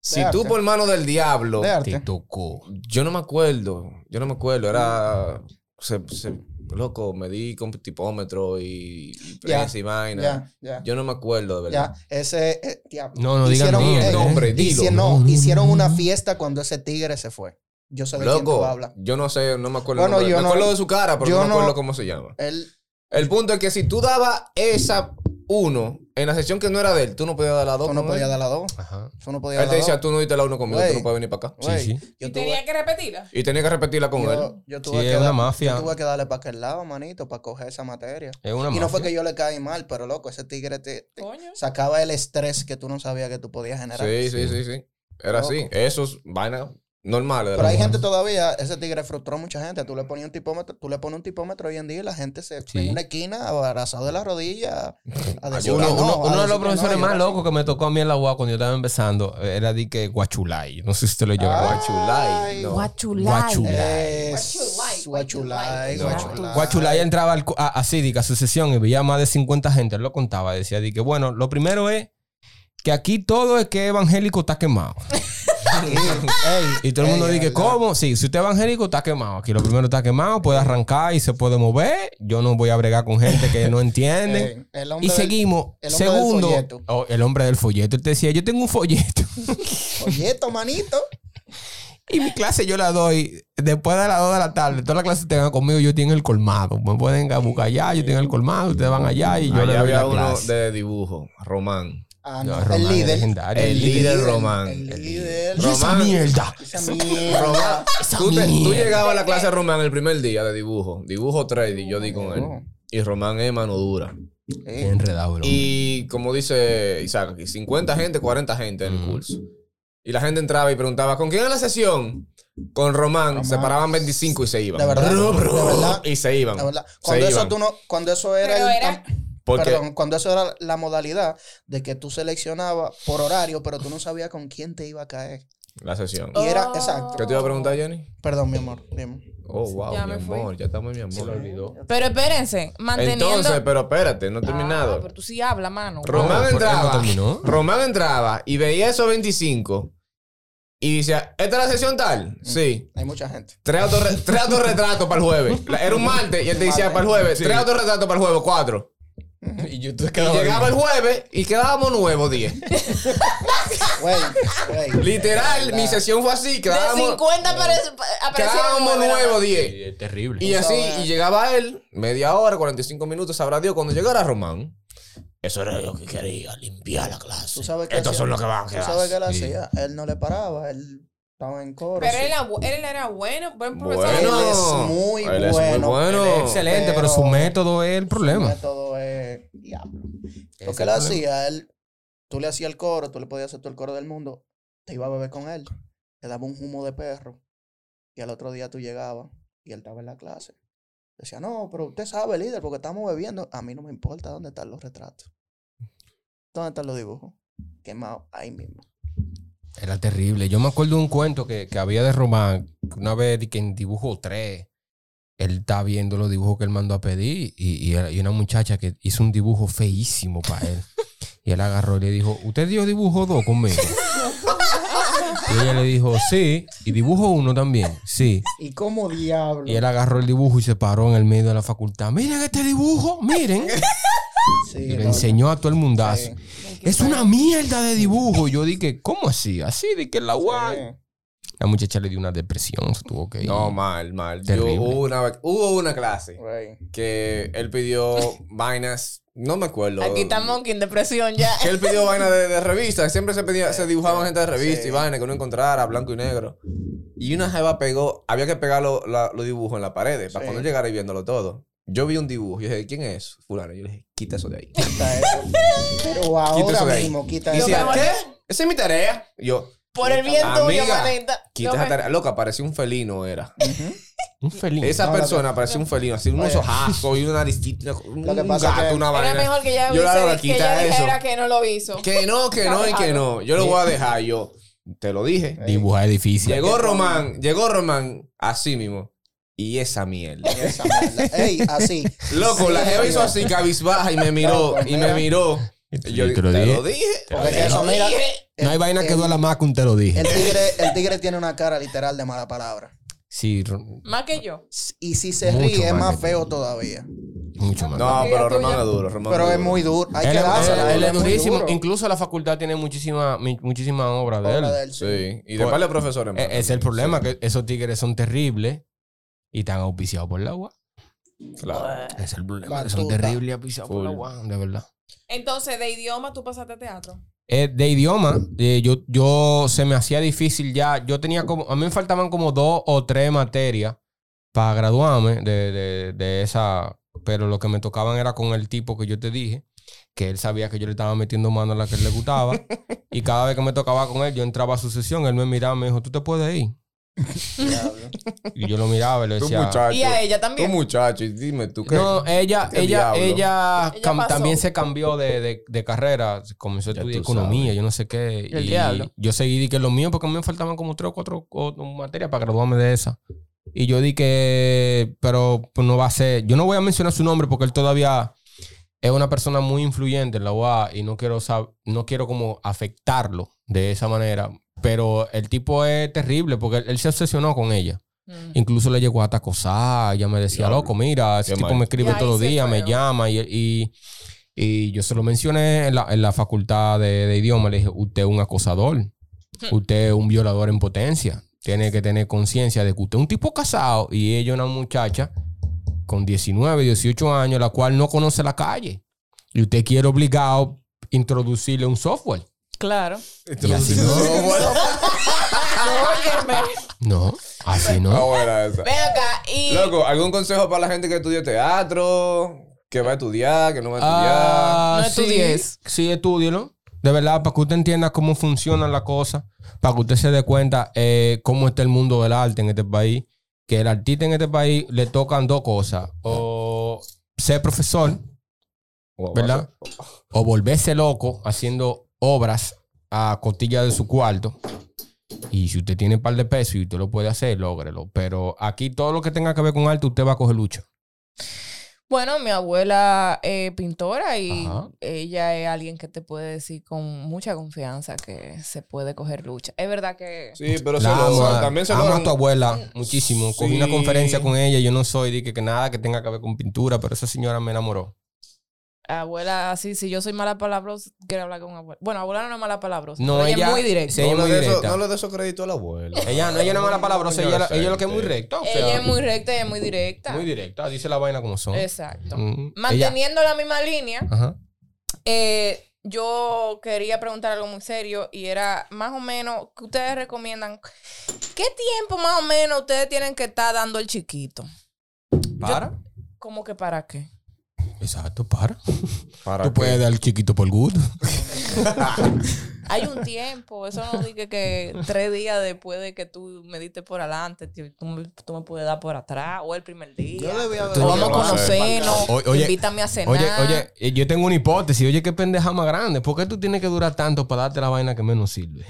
Si tú por mano del diablo. Te tocó. yo no me acuerdo, yo no me acuerdo, era, se, se- loco, medí con tipómetro y, y prensa y vaina. Yo no me acuerdo, de verdad. Ese. eh, diablo. No, no digan Hicieron- nombre, eh. Nombre, dilo. hici- no, No, hicieron no, una fiesta cuando ese tigre se fue. Yo sé de quién tú Loco, hablas. yo no sé, no me acuerdo. el Bueno, yo me no- acuerdo de su cara, pero yo no me no- acuerdo cómo se llama. Él. El punto es que si tú dabas esa uno en la sesión que no era de él, tú no podías dar la dos. Tú no podías dar las dos. Ajá. Tú no podías Él dar te decía, tú no diste la uno conmigo, tú no puedes venir para acá. Sí, sí. Yo Y tuve, tenía que repetirla. Y tenía que repetirla con yo, él. yo Sí, tuve que es una dar- mafia. Yo tuve que darle para aquel lado, manito, para coger esa materia. Es una Y no fue mafia. que yo le caí mal, pero loco, ese tigre te, te Coño. sacaba el estrés que tú no sabías que tú podías generar. Sí, sí, sí, sí. Era así. Eso es vaina normal. de la Pero hay gente todavía, ese tigre frustró a mucha gente. Tú le ponías un tipómetro, tú le pones un tipómetro hoy en día y la gente se Sí. en una esquina abrazado de la rodilla a *laughs* decir Uno, que no, uno- a uno de los que profesores no, más locos que me tocó a mí en la UA cuando yo estaba empezando era de que Guachulay. No sé si usted lo lleva. Guachulay, Ay, no. Guachulay. Guachulay. Es Guachulay, guachulay, guachulay. Guachulay entraba al cu- a, a Cívica, a su sesión, y veía más de 50 gente. Él lo contaba. Decía de que, bueno, lo primero es que aquí todo es que evangélico está quemado. *laughs* Ey, *laughs* Y todo el mundo ey, dice. ¿cómo? Sí, si usted es evangélico, está quemado. Aquí lo primero está quemado, puede arrancar y se puede mover. Yo no voy a bregar con gente que no entiende. Ey, y del- seguimos. el del Segundo, oh, el hombre del folleto. Él te decía, yo tengo un folleto. *laughs* Folleto, manito. y mi clase yo la doy después de las 2 de la tarde. Toda la clase tengan conmigo, yo tengo el colmado. Me pueden buscar allá, yo tengo el colmado, ustedes van allá y yo Allá le doy había la uno de dibujo, Román. Ah, No, no, Román el es líder. legendario. El líder Román. El líder. Y esa Román- mierda. Esa mierda. Román, Esa tú, te- tú mierda. llegabas a la clase de Román el primer día de dibujo. Dibujo 3 y yo di con él. Y Román es mano dura. Ey, Enredado, bro. Y como dice Isaac aquí, 50 gente, 40 gente en el Mm. curso. Y la gente entraba y preguntaba, ¿con quién es la sesión? Con Román. Román. Se paraban 25 y se iban. De verdad, de verdad. Y se iban. La verdad. Se Cuando eso, iban. tú no, cuando eso era, Pero el- era- Porque perdón, cuando eso era la modalidad de que tú seleccionabas por horario, pero tú no sabías con quién te iba a caer. la sesión. Y era, Oh. exacto. ¿Qué te iba a preguntar, Jenny? Perdón, mi amor. dime. Oh, wow, Ya mi me fui. amor. Ya estamos, mi amor. Se lo olvidó. Pero espérense, manteniendo. Entonces, pero espérate, no he terminado. Ah, pero tú sí hablas, mano. Román ¿por qué no entraba. terminó? Román entraba y veía esos 25 y decía, ¿esta es la sesión tal? Sí. Hay mucha gente. Tres autorre- tres autorretratos para el jueves. Era un martes y él te decía para el jueves. Sí. Tres autorretratos para el jueves, cuatro. Y yo te Y llegaba el jueves y quedábamos nuevos 10. *laughs* Güey, güey. Literal, mi sesión fue así. De Quedábamos, 50 aparece- aparecieron quedábamos nuevos 10. Es terrible. Y así, y llegaba él, media hora, 45 minutos, sabrá Dios, cuando llegara Román. Eso era lo que quería, limpiar la clase. Tú sabes Estos hacía- son los que van a Tú quedar. sabes qué él Sí. hacía. Él no le paraba. Él estaba en coro. Pero sí. él era, él era bueno, buen profesor. Bueno, Él es muy él es muy bueno. bueno. Él es Excelente, pero, su método es el problema. Su método diablo. Lo que él hacía, él, tú le hacías el coro, tú le podías hacer todo el coro del mundo, te iba a beber con él, te daba un humo de perro, y al otro día tú llegabas y él estaba en la clase. Decía, no, pero usted sabe, líder, porque estamos bebiendo. A mí no me importa dónde están los retratos. ¿Dónde están los dibujos? Quemados ahí mismo. Era terrible. Yo me acuerdo de un cuento que, que había de Román, una vez que en dibujo 3, él está viendo los dibujos que él mandó a pedir y, y, una muchacha que hizo un dibujo feísimo para él. Y él agarró y le dijo, ¿usted dio dibujo 2 conmigo? y ella le dijo, sí. Y dibujo 1 también, sí. ¿Y cómo diablo? Y él agarró el dibujo y se paró en el medio de la facultad. Miren este dibujo, miren. Sí, Y le enseñó a todo el mundazo. Sí, Es una mierda de dibujo. Y yo dije, ¿cómo así? Así de que la guay. sí, La muchacha le dio una depresión, se tuvo que ir. No, mal, mal. Yo, Terrible. hubo, una, hubo una clase que él pidió *laughs* vainas, no me acuerdo. Aquí está Monkey en depresión ya. Que él pidió vainas de, de revistas. Siempre se pedía, se dibujaban gente de revista Sí. y vainas que uno encontrara, blanco y negro. Y una jeva pegó, había que pegar lo- la- los dibujos en las paredes para Sí. cuando llegara y viéndolo todo. Yo vi un dibujo y dije, ¿quién es? Fulano. Yo le dije, quita eso de ahí. Quita eso. *laughs* Pero Quita ahora eso de ahí. mismo, quita Y eso. decía, me ¿qué? Esa es mi tarea. Y yo, Por el bien tuyo, Amiga. manita. tarea. Loca, parecía un felino, era. Un felino. Esa No, persona parecía un felino, así unos Oye. ojazos y una naricita, un Lo que pasa es gato, que- una Era vaina. mejor que ella, Yo la hubiese- hago, que quita ella eso. dijera que no lo hizo. Que no, que no y que no. Yo lo voy a dejar yo. Te lo dije. Dibujar es difícil. Llegó Román, llegó Román así mismo. Y esa mierda. Esa mierda. Ey, así. Loco, la jeva hizo así cabizbaja y me miró, y me miró. Yo te lo te dije. lo dije. Porque te eso, lo mira, dije. No hay vaina que el- duela más que un te lo dije. El tigre, el tigre tiene una cara literal de mala palabra. Sí, Más que yo. Y si se Mucho ríe es más feo todavía. mucho más. No, pero Román es duro. Román Pero es muy duro. Hay él, que es- dársela. él es muy durísimo. duro. Incluso la facultad tiene muchísima, muchísimas obras de Obra él. de él, sí. Sí, y de Pues, par de profesores. E- Es el problema, que esos tigres son terribles y están auspiciados por la agua. Claro. Es el problema, son terribles y auspiciados por la Full. agua, de verdad. Entonces, de idioma tú pasaste a teatro. Eh, de idioma, eh, yo, yo se me hacía difícil ya. Yo tenía como, a mí me faltaban como dos o tres materias para graduarme de, de, de esa, pero lo que me tocaban era con el tipo que yo te dije, que él sabía que yo le estaba metiendo mano a la que él le gustaba. *laughs* y cada vez que me tocaba con él, yo entraba a su sesión, él me miraba y me dijo, tú te puedes ir. Y yo lo miraba y le Tú decía... muchacho. Y a ella Tú también. muchacho. Y dime, ¿tú qué? No, ella, ¿Qué ella, ella, también se cambió de, de, de carrera, comenzó a estudiar tú economía, sabes. yo no sé qué. El y diablo. yo seguí di que lo mío, porque a mí me faltaban como tres o cuatro materias para graduarme de esa. Y yo di que, pero pues, no va a ser, yo no voy a mencionar su nombre porque él todavía es una persona muy influyente en la UA y no quiero, sab- no quiero como afectarlo de esa manera. Pero el tipo es terrible porque él, él se obsesionó con ella. Mm. Incluso le llegó hasta acosar. Ella me decía, loco, mira, ese Qué tipo mal. me escribe todos los días, me llama. Y, y, y yo se lo mencioné en la, en la facultad de, de idioma. Le dije, usted es un acosador. *laughs* Usted es un violador en potencia. Tiene que tener conciencia de que usted es un tipo casado y ella una muchacha con 19, 18 años, la cual no conoce la calle. Y usted quiere obligado introducirle un software. Claro. Y así no. Óyeme. No, así no. buena esa. Ven acá y... Loco, ¿algún consejo para la gente que estudia teatro? Que va a estudiar, que no va a estudiar. Ah, No estudies. Sí, sí. De verdad, para que usted entienda cómo funcionan las cosas, para que usted se dé cuenta eh, cómo está el mundo del arte en este país. Que el artista en este país le tocan dos cosas. O ser profesor, ¿verdad? o volverse loco haciendo obras a costilla de su cuarto. Y si usted tiene un par de pesos y usted lo puede hacer, lógrelo. Pero aquí todo lo que tenga que ver con arte, usted va a coger lucha. Bueno, mi abuela es pintora y Ajá. ella es alguien que te puede decir con mucha confianza que se puede coger lucha. Es verdad que... Sí, pero se La amo, logra. También se amo logra. a tu abuela muchísimo. Cogí una Sí. conferencia con ella. Yo no soy de que, que nada que tenga que ver con pintura, pero esa señora me enamoró. Abuela, así, si yo soy mala palabra, quiero hablar con abuela. Bueno, abuela no es mala palabra. No, ella, ella- es muy directa. sí, ella es no, muy eso- directa. no le dé esos créditos a la abuela. Ella, no, ella no es mala palabra, ella, ella, es lo que es muy recta. o sea, ella es muy recta y es muy directa. muy directa. Dice la vaina como son. Exacto. Mm, ella- Manteniendo la misma línea, Ajá. eh, yo quería preguntar algo muy serio y era más o menos, ¿qué ustedes recomiendan? ¿Qué tiempo más o menos ustedes tienen que estar dando el chiquito? ¿Para? ¿Cómo que para qué? Exacto, para. ¿Para Tú qué? puedes dar el chiquito por gusto. *laughs* Hay un tiempo, eso no dije que tres días después de que tú me diste por adelante, tú, tú me, tú me puedes dar por atrás, o el primer día. Yo debía haber- vamos a conocernos, oye, invítame a cenar. Oye, oye, eh, yo tengo una hipótesis. Oye, qué pendeja más grande. ¿Por qué tú tienes que durar tanto para darte la vaina que menos sirve?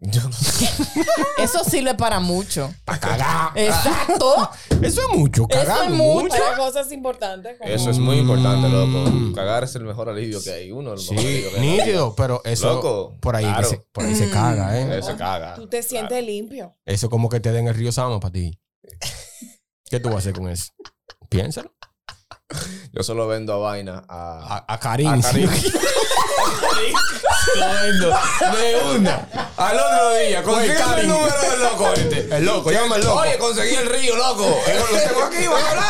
Yo no sé. *laughs* Eso sirve para mucho. Para cagar. Exacto. *laughs* Eso es mucho. Eso Cagar es mucho. mucho. Para cosas importantes. como- Eso es muy importante, loco. Mm. Cagar es el mejor alivio que hay. Uno de los Sí, nítido, pero eso Loco, por ahí, claro. se, por ahí se caga, ¿eh? Se caga. Tú te sientes limpio. Eso como que te den el río Sama para ti. ¿Qué tú vas a hacer con eso? Piénsalo. Yo solo vendo a vaina a. A, a Karim. A Karim. *laughs* Lo vendo de una. Al otro día, conseguí el número del loco este. El loco, llama al loco. Oye, conseguí el río, loco. Eh, Lo tengo aquí, voy a hablar.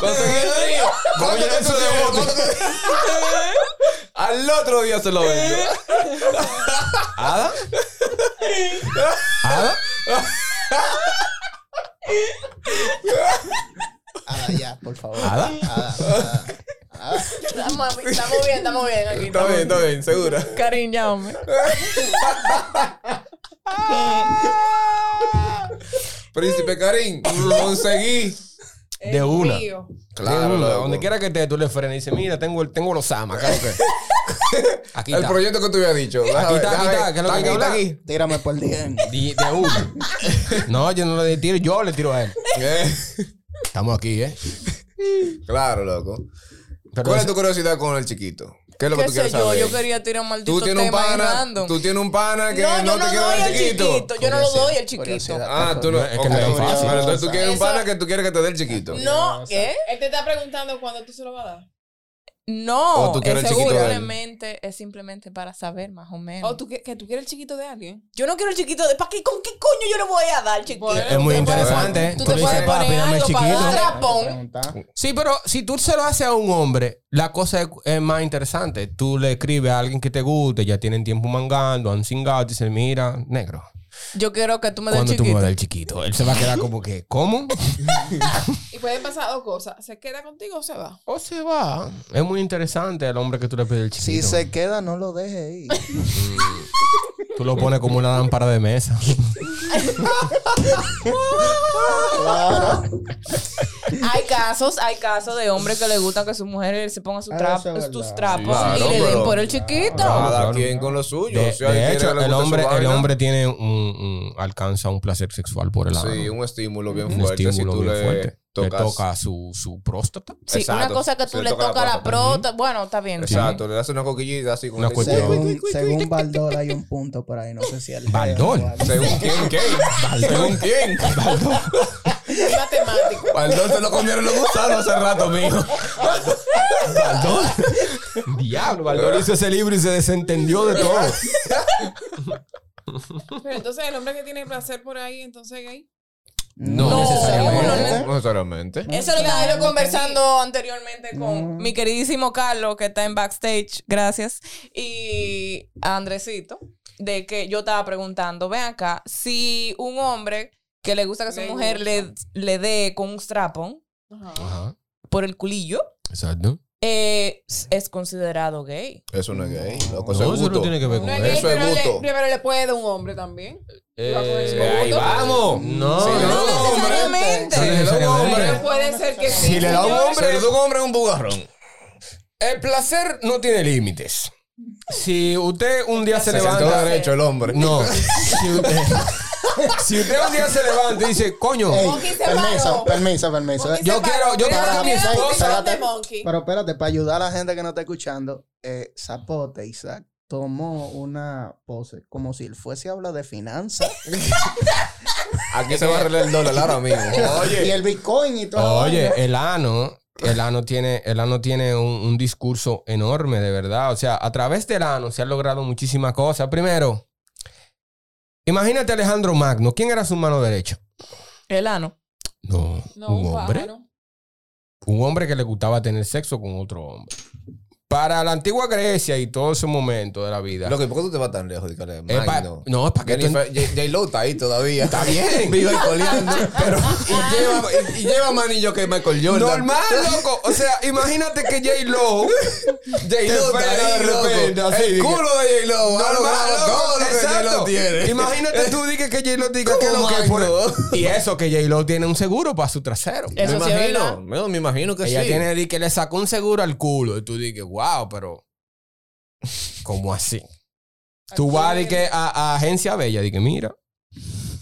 Conseguí el río. ¿Cuánto Oye, que eso de bote. ¿Cuánto que- *laughs* Al otro día se lo vendo. *laughs* ¿Ada? ¿Ada? Ah, ya, por favor. ¿Ada? Ah. Estamos, estamos bien, estamos bien aquí. Está bien, está bien, segura. Karim, llámame. *laughs* Príncipe Karim, conseguí. De El una. Claro, De una. loco. Donde quiera que esté, tú le frenas y dices, mira, tengo, el, tengo los Sama. claro que- *laughs* Aquí El está. proyecto que tú habías dicho. Déjame- está, aquí está, ¿qué es lo que hay que aquí, está hablar? aquí. Tírame por 10. De, de una. No, yo no le tiro, yo le tiro a él. *laughs* Eh, Estamos aquí, ¿eh? Claro, loco. Pero ¿Cuál es tu curiosidad con el chiquito? ¿Qué es lo que ¿Qué tú quieres yo? saber? Yo quería tirar un maldito Tú tienes un tema ahí pana, random. tú tienes un pana que no, no, yo te no doy el chiquito. chiquito. Yo no lo doy el chiquito. Ah, tú no. Es que ok. no es fácil. Pero entonces tú quieres un pana que tú quieres que te dé el chiquito. No, ¿qué? Él te está preguntando cuándo tú se lo vas a dar. No, ¿O tú quieres es el chiquito simplemente, es simplemente para saber más o menos. ¿O tú que, que tú quieres el chiquito de alguien? Yo no quiero el chiquito de. ¿Para qué? ¿Con qué coño yo le voy a dar, chiquito? Bueno, Es muy te interesante. Tú te le puedes dices, papi, poner dame el algo para chiquito. dar. Sí, pero si tú se lo haces a un hombre, la cosa es, es más interesante. Tú le escribes a alguien que te guste, ya tienen tiempo mangando, han cingado, y dices, mira, negro, Yo quiero que tú me des cuando tú chiquito. me das el chiquito, él se va a quedar como que, ¿cómo? Y pueden pasar dos cosas. ¿Se queda contigo o se va? O se va. Es muy interesante el hombre que tú le pides el Si chiquito. se queda, no lo deje ir. Tú lo pones como una lámpara de mesa. *laughs* casos, hay casos de hombres que le gustan que su mujer se ponga su Ah, trap- eso es tus trapos Claro, y le den por el chiquito. Cada quien con lo suyo. De, hecho, el hombre, el hombre tiene un, un- alcanza un placer sexual por el ano. Sí, un estímulo bien un fuerte. estímulo si tú bien le fuerte. tocas. Le toca su, su próstata. Sí, Exacto. una cosa que Si tú le le toca la tocas la próstata. Bueno, está bien. Exacto, le das una coquillita así Una. Según, según Baldor hay un punto por ahí, no sé si el Baldor. Según quién, ¿qué? Según quién. Es matemático. Baldón se lo comieron los gusanos hace rato, mijo. Baldor. Diablo, Baldor hizo ese libro y se desentendió de todo. Pero entonces el hombre que tiene placer por ahí, entonces gay. No, No, necesariamente. No necesariamente. Eso lo estaba yo conversando anteriormente con No. mi queridísimo Carlos, que está en backstage, gracias, y a Andresito, de que yo estaba preguntando, ven acá, si un hombre que le gusta que su Le mujer le, le dé con un strapón Ajá. Por el culillo, Exacto. eh, es considerado gay. Eso no es gay, loco. No, Eso es eso no gusto. tiene que ver con No es eso. gay, Eso es pero, le, gusto. pero le puede dar un hombre también. Eh, Ahí vamos. No, Si le da no, un hombre, necesariamente. si le da un hombre, puede ser que sí. Si le da un hombre- si le da un hombre un bugarrón. El placer no tiene límites. Si usted un día se Se levanta. derecho el hombre. No. Si usted, *laughs* si usted un día se levanta y dice, coño, Ey, Monkey se permiso, paró. permiso, permiso. Monkey Yo quiero- yo quiero que mi esposa- Monkey. Pero espérate, para ayudar a la gente que no está escuchando, eh, Zapote, Isaac, tomó una pose como si él fuese a hablar de finanzas. *laughs* Aquí se va a arreglar el dólar ahora mismo. y el Bitcoin y todo. Oye, el ano, el ano tiene, el ano tiene un, un discurso enorme, de verdad. O sea, a través del ano se han logrado muchísimas cosas. Primero, imagínate a Alejandro Magno. ¿Quién era su mano derecha? El ano. No, No, un un hombre. Un hombre que le gustaba tener sexo con otro hombre. Para la antigua Grecia y todo ese momento de la vida. Loco, ¿y por qué tú te vas tan lejos? Pa- Magno. no, es para que J-Lo está ahí todavía. Está bien. *laughs* Viva y coleando. Pero, y, lleva, y, y lleva más anillo que Michael Jordan. Normal, loco. O sea, imagínate que J-Lo. J-Lo está ahí, de repente, loco. así, El de culo de J-Lo. Normal, logrado loco, todo lo que exacto. J-Lo tiene. Imagínate tú digas que J-Lo diga que ¿Cómo lo que por-? Y eso, que J-Lo tiene un seguro para su trasero. Eso me sí imagino. Me, me imagino que Ella sí. tiene di que le sacó un seguro al culo. Y tú dices, wow, pero. ¿Cómo así? *laughs* Tú vas que a, a Agencia Bella, di que mira.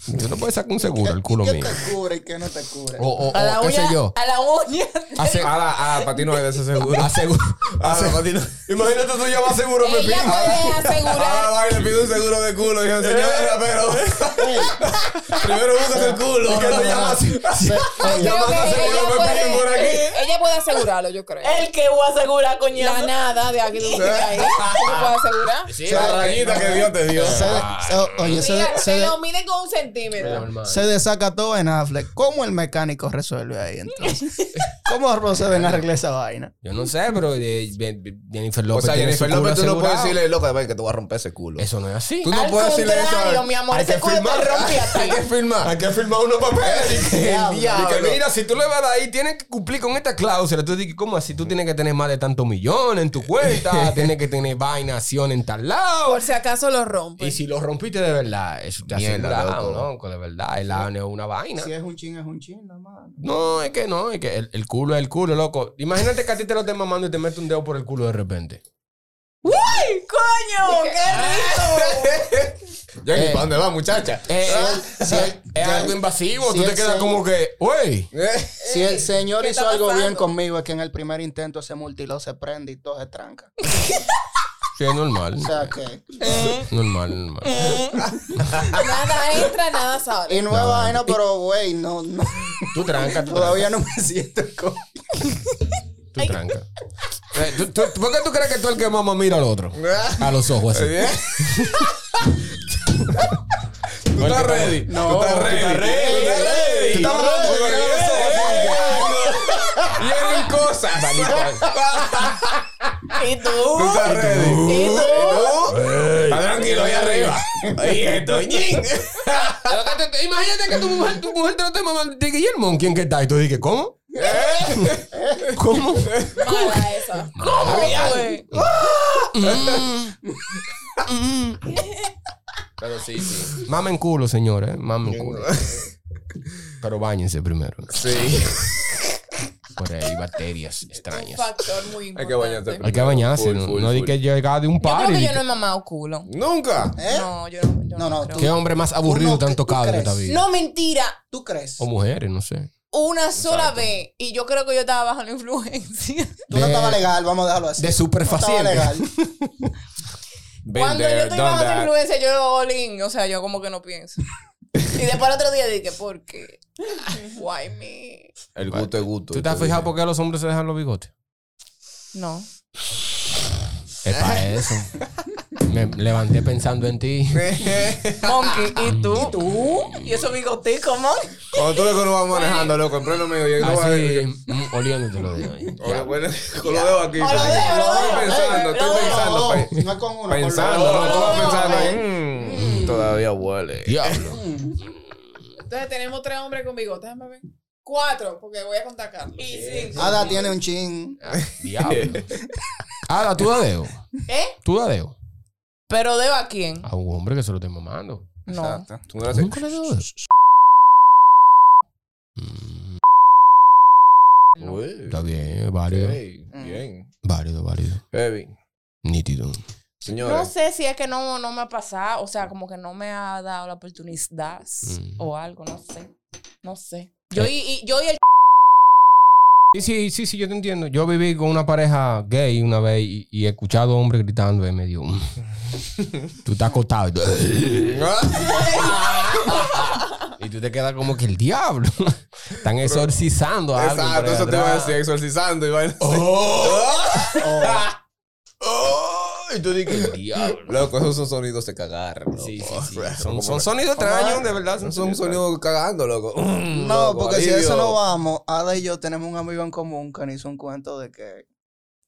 Tú no puedes sacar un seguro al culo ¿Qué mío. te cubre y qué no te cubre? O, o, A la qué sé uña. yo. A la uña. *laughs* Ah, la- ah, para ti no es de ese seguro. aseguro. Ah, para ti no. Imagínate tú llamas seguro Ella Pepín. puede Ahora asegurar. va y le pide un seguro de culo. Dijo, señora, pero. *laughs* Primero buscas el culo. ¿Y qué tú llamas? *laughs* Creo Llamando a seguro ella Pepín por aquí. puede, ella puede asegurarlo, yo creo. El que voy a asegurar, coño. La nada de aquí de ahí. ¿Tú lo puedes asegurar? Sí, Esa rayita que Dios te dio. se- se- oye, se, Mira, se- te lo miden con un centímetro. Normal. se desacató en Affleck. ¿Cómo el mecánico resuelve ahí entonces? *laughs* ¿Cómo proceden a arreglar esa vaina? Yo no sé, pero eh, Jennifer O López. sea, tiene Jennifer López, tú no puedes decirle, loco, ven que te voy a romper ese culo. Eso no es así. Tú no Al puedes decirle eso. a- mi amor, Hay ese que culo te rompí a *laughs* Hay ti. que firmar. Hay que firmar unos papeles. *laughs* El Y que diablo. mira, si tú le vas a dar ahí, tienes que cumplir con esta cláusula. Tú dices, ¿cómo así? Tú tienes que tener más de tantos millones en tu cuenta. tienes que tener vaina, acción en tal lado. Por si acaso lo rompe. Y si lo rompiste de verdad, eso te Mierda, asegurado, loco. ¿no? Que de verdad, el ano es una vaina. Si es un chin, es un chin, hermano. No, es que no, es que el, el culo es el culo, loco. Imagínate que a ti te lo estés mamando y te mete un dedo por el culo de repente. ¡Ay, coño! ¡Qué rico! *laughs* Eh. ¿para dónde va, muchacha? Eh, Si el- es algo invasivo. si tú te quedas señor- como que, uy. Eh, Si el señor ¿Qué hizo algo bien conmigo, es que en el primer intento se mutiló, se prende y todo se tranca. *laughs* Sí, es normal. O sea que. Normal, normal. Nada entra, nada sale. Y es vaina, pero güey, no, no. Tú tranca, tú Todavía no me siento con. Tú tranca. Eh, ¿tú- tú- ¿Por qué tú crees que tú el que más mira al otro? A los ojos así. ¿Bien? ¿Tú estás ready? No, ¿Tú estás ready? tú estás ready. ¿Tú estás ready? Tú estás hablando de Porque que los ojos Vienen *laughs* cosas. *laughs* ¿Y tú? ¿Tú estás ready? ¿Y tú? Está tranquilo ahí arriba. Ahí esto, *laughs* Imagínate que tu mujer, tu mujer te lo esté mamando. Te dice, ¿y el mon quién que está? Y tú dices, ¿cómo? ¿Cómo? Mala esa. ¿Cómo fue? Pero sí, sí. Mamen culo, señores. Mamen culo. Pero bañense primero. Sí. Por ahí hay bacterias Un extrañas. factor muy importante. Hay que bañarte. Hay que bañarse. Full, no full, no di que llegar de un Yo creo par. que yo no he mamado culo. Nunca. ¿Eh? No, yo no. yo No, no, ¿Qué hombre más aburrido Uno te han tocado en crees. esta vida? No, mentira. ¿Tú crees? O mujeres, no sé. Una sola vez. Y yo creo que yo estaba bajo la influencia. *laughs* Tú no estabas legal, vamos a dejarlo así. de No estaba superfaciente. legal. *laughs* Cuando there, yo estoy bajo la influencia, yo all in. O sea, yo como que no pienso. *laughs* Y después el otro día dije, ¿por qué? Why me? El gusto es gusto. ¿Tú te has fijado por qué los hombres se dejan los bigotes? No. Es para eso. *laughs* Me levanté pensando en ti. *laughs* Monkey, ¿y tú? ¿Y tú? ¿Y esos bigoticos, man? Cuando tú ves que uno va manejando, loco, en pleno medio, y no va a Así, mm, oliéndote lo de *laughs* Oye, bueno, con los dedos aquí. Con los pensando, estoy pensando. No, es con uno. Pensando, no, vas no, pensando. no. mm, Todavía huele. Diablo. Entonces tenemos tres hombres con bigote. Déjame ver. Cuatro, porque voy a contar Carlos. Y. Ada tiene un chin. Diablo. Ada, tú da dedo. ¿Eh? Tú da dedo. ¿Pero debo a quién? A un hombre que se lo esté mamando. No. Exacto. Tú no. Nunca le dedo. Mm, Uy, Está bien, válido. Bien. Válido, válido. Heavy. Nítido. No Señores. sé si es que no, no me ha pasado, o sea, como que no me ha dado la oportunidad Mm. o algo, no sé. No sé. Yo y, y- yo y el Sí, sí, sí, sí, yo te entiendo. Yo viví con una pareja gay una vez y, y he escuchado hombres gritando y me dio. Tú estás acostado. *laughs* y tú te quedas como que el diablo. Están exorcizando a alguien. Exacto, eso te iba a decir, exorcizando y vaina. Oh, *laughs* y tú dices, diablo. Loco, esos son sonidos de cagar. loco. Sí, sí, sí. Como Son, son sonidos extraños, de verdad. Son sonidos cagando, loco. No, Loco, porque si eso no vamos, Ada y yo tenemos un amigo en común que nos hizo un cuento de que.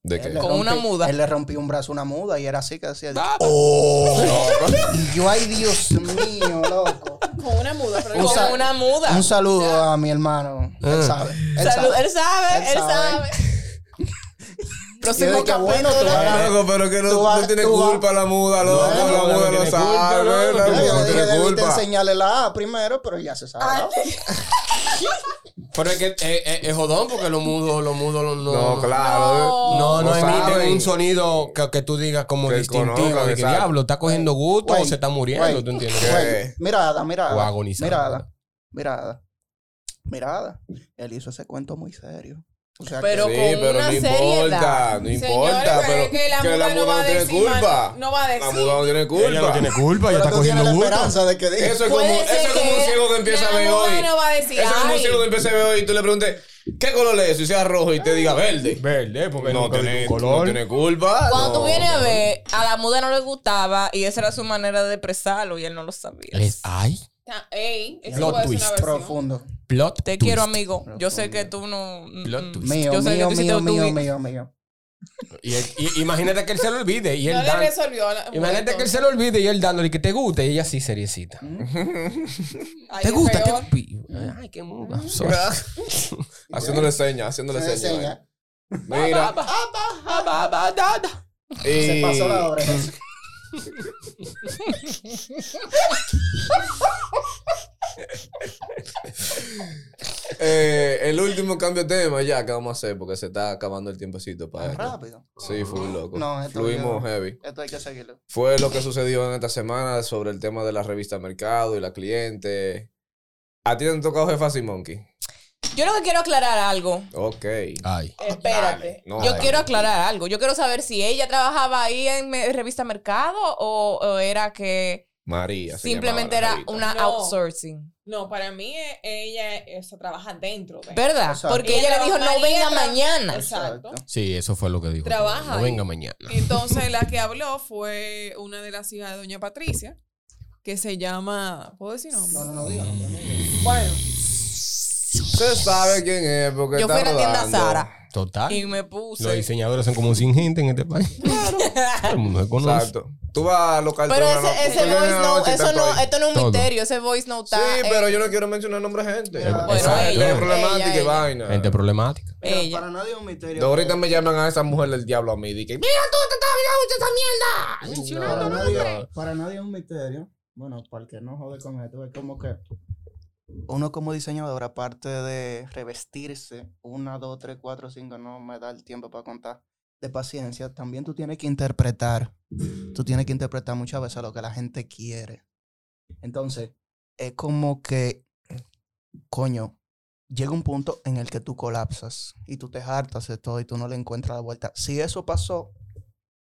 ¿De él qué? le Con una muda. Él le rompió un brazo a una muda y era así que decía. Ah, Y yo, ay, Dios mío, loco. Con una muda. Pero Un con una muda. Un saludo a mi hermano. Él Ah. sabe. Él Salud, sabe. él sabe, Él él sabe. Próximo bueno, capítulo. Loco, pero que no, Tú vas- no tiene culpa la muda, loco. Bueno, la muda no no tiene culpa, sabe. no, La no, muda Yo no le dije, tiene culpa. enseñarle la A primero, pero ya se sabe. ¿no? *laughs* Pero es que es, es- es jodón porque los mudos, los mudos los- no. No, claro. No, no, No emiten un sonido que, que tú digas como Que distintivo. de que exacto. diablo, está cogiendo gusto o se está muriendo, ¿tú entiendes? Mirada, mirada. O agonizando. Mirada, mirada. Mirada. Él hizo ese cuento muy serio. O sea, Pero Sí, con pero una no seriedad. importa, no importa. Pero es que la que muda la no va tiene culpa. no va a La decir. muda no tiene Ella no culpa. tiene culpa, ella está cogiendo la esperanza de que diga. Eso es como, eso es como un que ciego que empieza a la ver hoy. no va a decir, Eso es como un ciego que empieza a ver hoy y tú le preguntes, ¿qué color es eso? Y sea rojo y te diga verde. Verde, porque No tiene, un no tiene culpa. Cuando no. tú vienes a ver, a la muda no le gustaba y esa era su manera de expresarlo y él no lo sabía. Es, ay, Ey, eso puede ser twist. una versión. Profundo. Plot Te twist. quiero, amigo. Yo sé que tú no. Plot mm, twist. Mío, Yo sé que tú mío, mío, mío, mío. Y, él- y- imagínate que él se lo olvide y él No le resolvió. la- Imagínate bueno, que él se lo olvide y él dándole que te guste y ella sí seriecita. ay, ¿Te gusta? peor. ¿Te gusta? Ay, qué muda. Sorry. *laughs* Haciéndole señas, haciéndole Se señas. enseña. Mira. Se Y pasó la hora. *laughs* *laughs* eh, el último cambio de tema ya que vamos a hacer porque se está acabando el tiempecito para esto. Rápido. Sí, fue loco. No, esto Fluimos yo- heavy. Esto hay que seguirlo. Fue lo que sucedió en esta semana sobre el tema de la revista Mercado y la cliente. ¿A ti te han tocado jefa así, Monkey? Yo lo que quiero aclarar algo. Ok. Ay. Espérate. No, Yo quiero aclarar algo. Yo quiero saber si ella trabajaba ahí en revista Mercado o, o era que María. se Simplemente era una No. outsourcing. No, para mí eh, ella eso, trabaja dentro de. ¿Verdad? Exacto. Porque ella, le dijo, no venga mañana. Exacto. Sí, eso fue lo que dijo. Trabaja No venga mañana. Entonces la *laughs* que habló fue una de las hijas de doña Patricia, que se llama, ¿puedo decir nombre? No, no, no, dígalo. Bueno, Usted sabe quién es porque Yo está fui a la tienda. Sara Total. y me Los puse. diseñadores son como sin gente en este país. *laughs* Claro. Todo el mundo se conoce. Exacto. Tú vas a local. Pero no- ese, voice y eso no, esto no es un Todo. misterio, ese voice note Sí, está. pero eh, yo no quiero mencionar nombres de gente. Bueno, Esa gente ella, es problemática ella, y vaina. Gente problemática. Pero Ella. para nadie es un misterio. De ahorita me llaman a esa mujer del diablo a mí. Y que, mira tú, te estás viendo esa mierda. para, nadie, para nadie es un misterio. Bueno, para el que no jode con esto, es como que uno como diseñador, aparte de revestirse, una, dos, tres, cuatro, cinco, no me da el tiempo para contar, de paciencia, también tú tienes que interpretar. Tú tienes que interpretar muchas veces lo que la gente quiere. Entonces, es como que, coño, llega un punto en el que tú colapsas y tú te hartas de todo y tú no le encuentras la vuelta. Si eso pasó,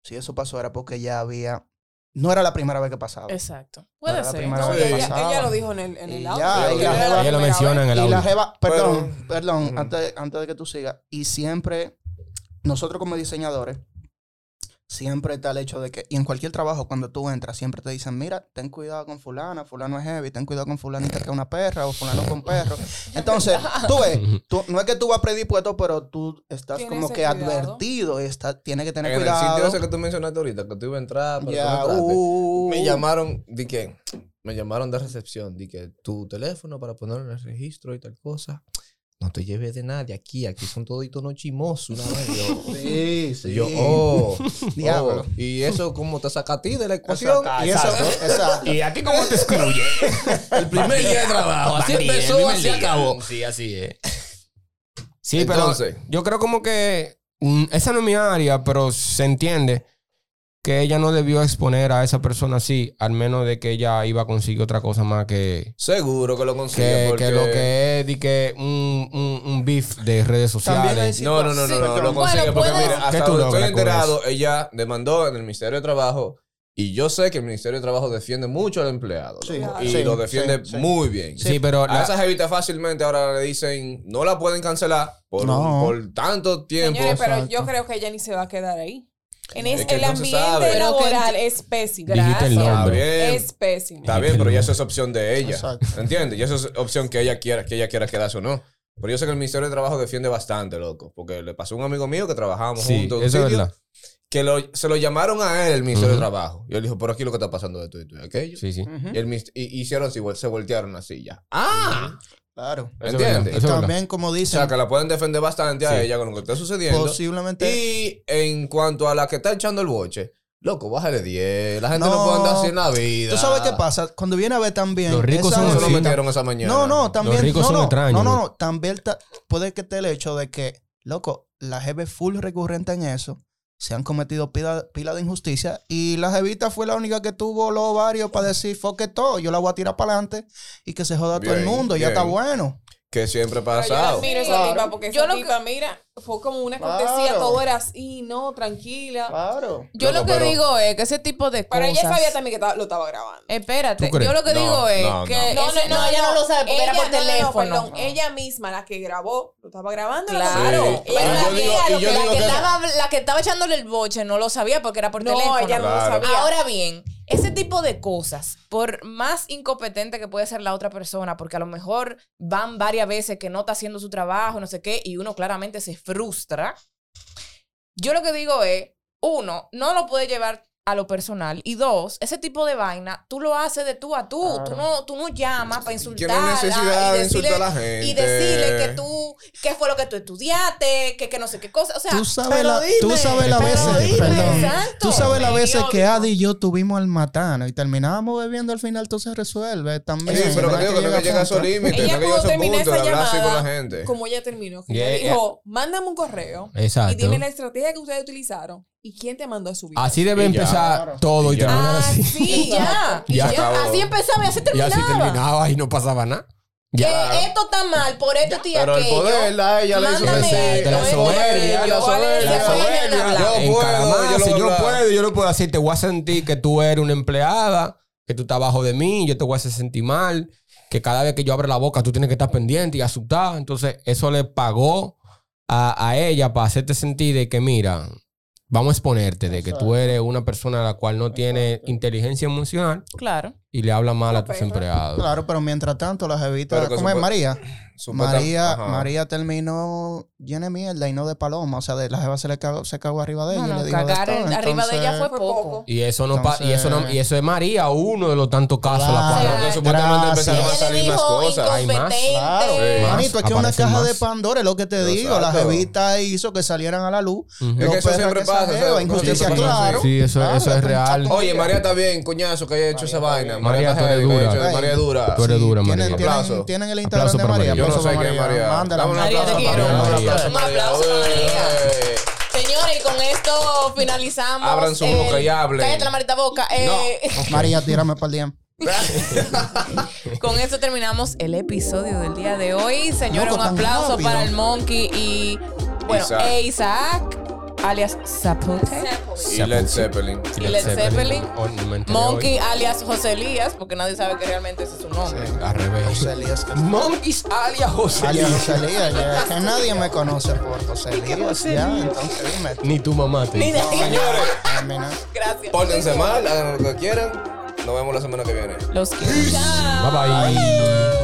si eso pasó era porque ya había, no era la primera vez que pasaba. Exacto. puede ser. No, y ella, ella lo dijo en el, en Y el ya, audio. y la que era jeva- la Ella lo menciona en el Y audio. la jeva, perdón, Pero- perdón, antes, antes de que tú sigas, y siempre, nosotros como diseñadores, siempre está el hecho de que, y en cualquier trabajo, cuando tú entras, siempre te dicen, mira, ten cuidado con fulana, fulano es heavy, ten cuidado con fulanita que es una perra, o fulano con perro. Entonces, tú ves, *laughs* tú- no es que tú vas predispuesto, pero tú estás como que cuidado. advertido, y está, tienes que tener En el cuidado. sitio ese que tú mencionaste ahorita, que tú ibas a entrar, pero tú Ya, no entraste, uh, me llamaron, di que, me llamaron de recepción, di que tu teléfono para ponerlo en el registro y tal cosa. No te lleves de nadie aquí, aquí son toditos no chimosos una vez. *laughs* Yo, Sí, sí. yo, oh, Diablo. *laughs* oh, y eso como te saca a ti de la ecuación. Exacto, y eso- exacto. ¿Y a ti cómo te excluye? *laughs* El primer día de trabajo, así empezó, así acabó. Sí, así es. Sí, pero yo creo como que mm, esa no es mi área, pero se entiende que ella no debió exponer a esa persona así, al menos de que ella iba a conseguir otra cosa más que, Seguro que lo consigue que, porque... que lo que es que un, un, un beef de redes sociales. No, no, no, no, Sí, no, lo consigue Bueno, porque mira, ¿Qué hasta donde estoy enterado, ella demandó en el Ministerio de Trabajo y yo sé que el Ministerio de Trabajo defiende mucho al empleado Sí, y lo defiende sí, muy bien. Sí, pero A la- esa jevita fácilmente ahora le dicen no la pueden cancelar por, No. por tanto tiempo. Señores, pero Exacto. yo creo que ella ni se va a quedar ahí. En Es es- que el no ambiente laboral es pésimo. Dijiste el Está nombre. bien, Es pésimo. está bien, pero ya eso es opción de ella. Exacto. ¿Entiendes? Y eso es opción que ella quiera, que ella quiera quedarse o no. Pero yo sé que el Ministerio de Trabajo defiende bastante, loco. Porque le pasó a un amigo mío que trabajábamos Sí, juntos. eso es verdad. Que lo- se lo llamaron a él el Ministerio Ujú. de Trabajo. Y él dijo, por aquí lo que está pasando de esto y y aquello. Sí, sí. Ujú, Y, el y hicieron así, se voltearon así ya. ¡Ah! Claro. Eso es ¿Entiendes? Y también, como O dicen, sea, que la pueden defender bastante a Sí. ella con lo que está sucediendo. posiblemente... Y en cuanto a la que está echando el boche, loco, bájale 10. La gente no, No. puede andar así en la vida. ¿Tú sabes qué pasa? Cuando viene a ver también... Los ricos esa son Eso lo así. jevita- metieron esa mañana. No, no, también... ricos no, son no, extraños, No, no. También ta- puede que esté el hecho de que, loco, la jeve es full recurrente en eso. Se han cometido pila, pila de injusticia. Y la jevita fue la única que tuvo los ovarios para decir, foque todo, yo la voy a tirar para adelante y que se joda todo el Bien, mundo. Ya bien. está bueno. Que siempre ha Pero yo la pasado. admiro a esa Claro. tipa porque Yo esa lo que- tipa, mira, fue como una cortesía, Claro. todo era así, no, tranquila. Claro. Yo Loco, lo que pero- digo es que ese tipo de Pero cosas. ella sabía también que estaba- lo estaba grabando. Espérate, yo lo que No, digo es no, que. no. ese- no, ella no lo sabe porque era por no, no, no, teléfono. perdón, ella misma, la que grabó, lo estaba grabando. Claro, pero la, que- estaba, la que estaba echándole el boche no lo sabía porque era por No, teléfono. ella no lo sabía. Ahora bien, ese tipo de cosas, por más incompetente que puede ser la otra persona, porque a lo mejor van varias veces que no está haciendo su trabajo, no sé qué, y uno claramente se frustra. Yo lo que digo es, uno, no lo puede llevar a lo personal. Y dos, ese tipo de vaina, tú lo haces de tú a tú. Claro. Tú, no, tú no llamas para Que insultar. no necesidad de insultar a la gente. Y decirle que tú, qué fue lo que tú estudiaste, que, que no sé qué cosa. O sea, Tú sabes pero la, tú sabes la pero veces, dime, perdón, exacto. tú sabes las veces que. Adi y yo tuvimos al matano y terminábamos bebiendo al final todo se resuelve también. Sí, pero No que que que llegar a límites, no Ella cuando terminé esa hablar así con la llamada, gente. como ella terminó, que Yeah, dijo, mándame un correo Exacto. y dime la estrategia que ustedes utilizaron y quién te mandó a subir. Así debe Y ya. empezar Claro. todo y, Y ya. terminar Ah, así. sí, *laughs* ya. Ya ya. acabó. Así empezaba y así Y terminaba. así terminaba y no pasaba nada. Que Ya. esto está mal por esto y Pero el aquello. poder a ella le hizo esto, la soberbia, la soberbia, La la soberbia. Yo puedo, yo yo puedo, yo lo puedo hacer. Te voy a sentir que tú eres una empleada que tú estás abajo de mí, yo te voy a hacer sentir mal, que cada vez que yo abro la boca tú tienes que estar pendiente y asustada. Entonces, eso le pagó a, a ella para hacerte sentir de que, mira, vamos a exponerte de que tú eres una persona a la cual no tiene inteligencia emocional Claro. Y le habla mal a tus empleados. Claro, pero mientras tanto, la jevita, ¿cómo es María? María, Ajá. María terminó llena de mierda y no de paloma. O sea, de la jeva se le cagó, se cagó arriba de ella. No, y no, le dijo de cagar arriba de ella fue poco. Y eso no pa- y eso no, y eso es María, uno de los tantos casos. la Claro. cual- Porque supuestamente empezaron a le salir más dijo cosas. Hay más. incompetente. Claro, Sí. manito, es que una caja más. de Pandora es lo que te digo. La jevita hizo que salieran a la luz. Es que eso siempre pasa, Injusticia, claro. Sí, eso- es le real. Oye. María está bien, coñazo, que haya hecho esa vaina. María, tú eres dura. María es dura. Tú eres dura, ¿Tienen, María. tienen- Aplauso. tienen el Instagram Aplauso de María. Yo no Aplauso sé para quién es María. Mándala. María, te quiero. Un aplauso, María. Señores, y con esto finalizamos. Abran su boca y hablen. Cállate la marita boca. Eh, *laughs* María, tírame para el día. *laughs* Con esto terminamos el episodio del día de hoy. Señores, un aplauso para el Monkey y bueno, Isaac. e Isaac, alias Zapote. Y Led Zeppelin. Y Led Zeppelin. No Monkey alias José Elías, porque nadie sabe que realmente ese es su nombre. Al revés. José Elías. Monkeys alias José. Alias José Elías. ya, Que nadie me conoce por José Elías. Ya, entonces dime. Ni tu mamá te Ni de- Señores. Gracias. pórtense mal, hagan lo que quieran. Nos vemos la semana que viene. Los quiero. Chao. Bye bye.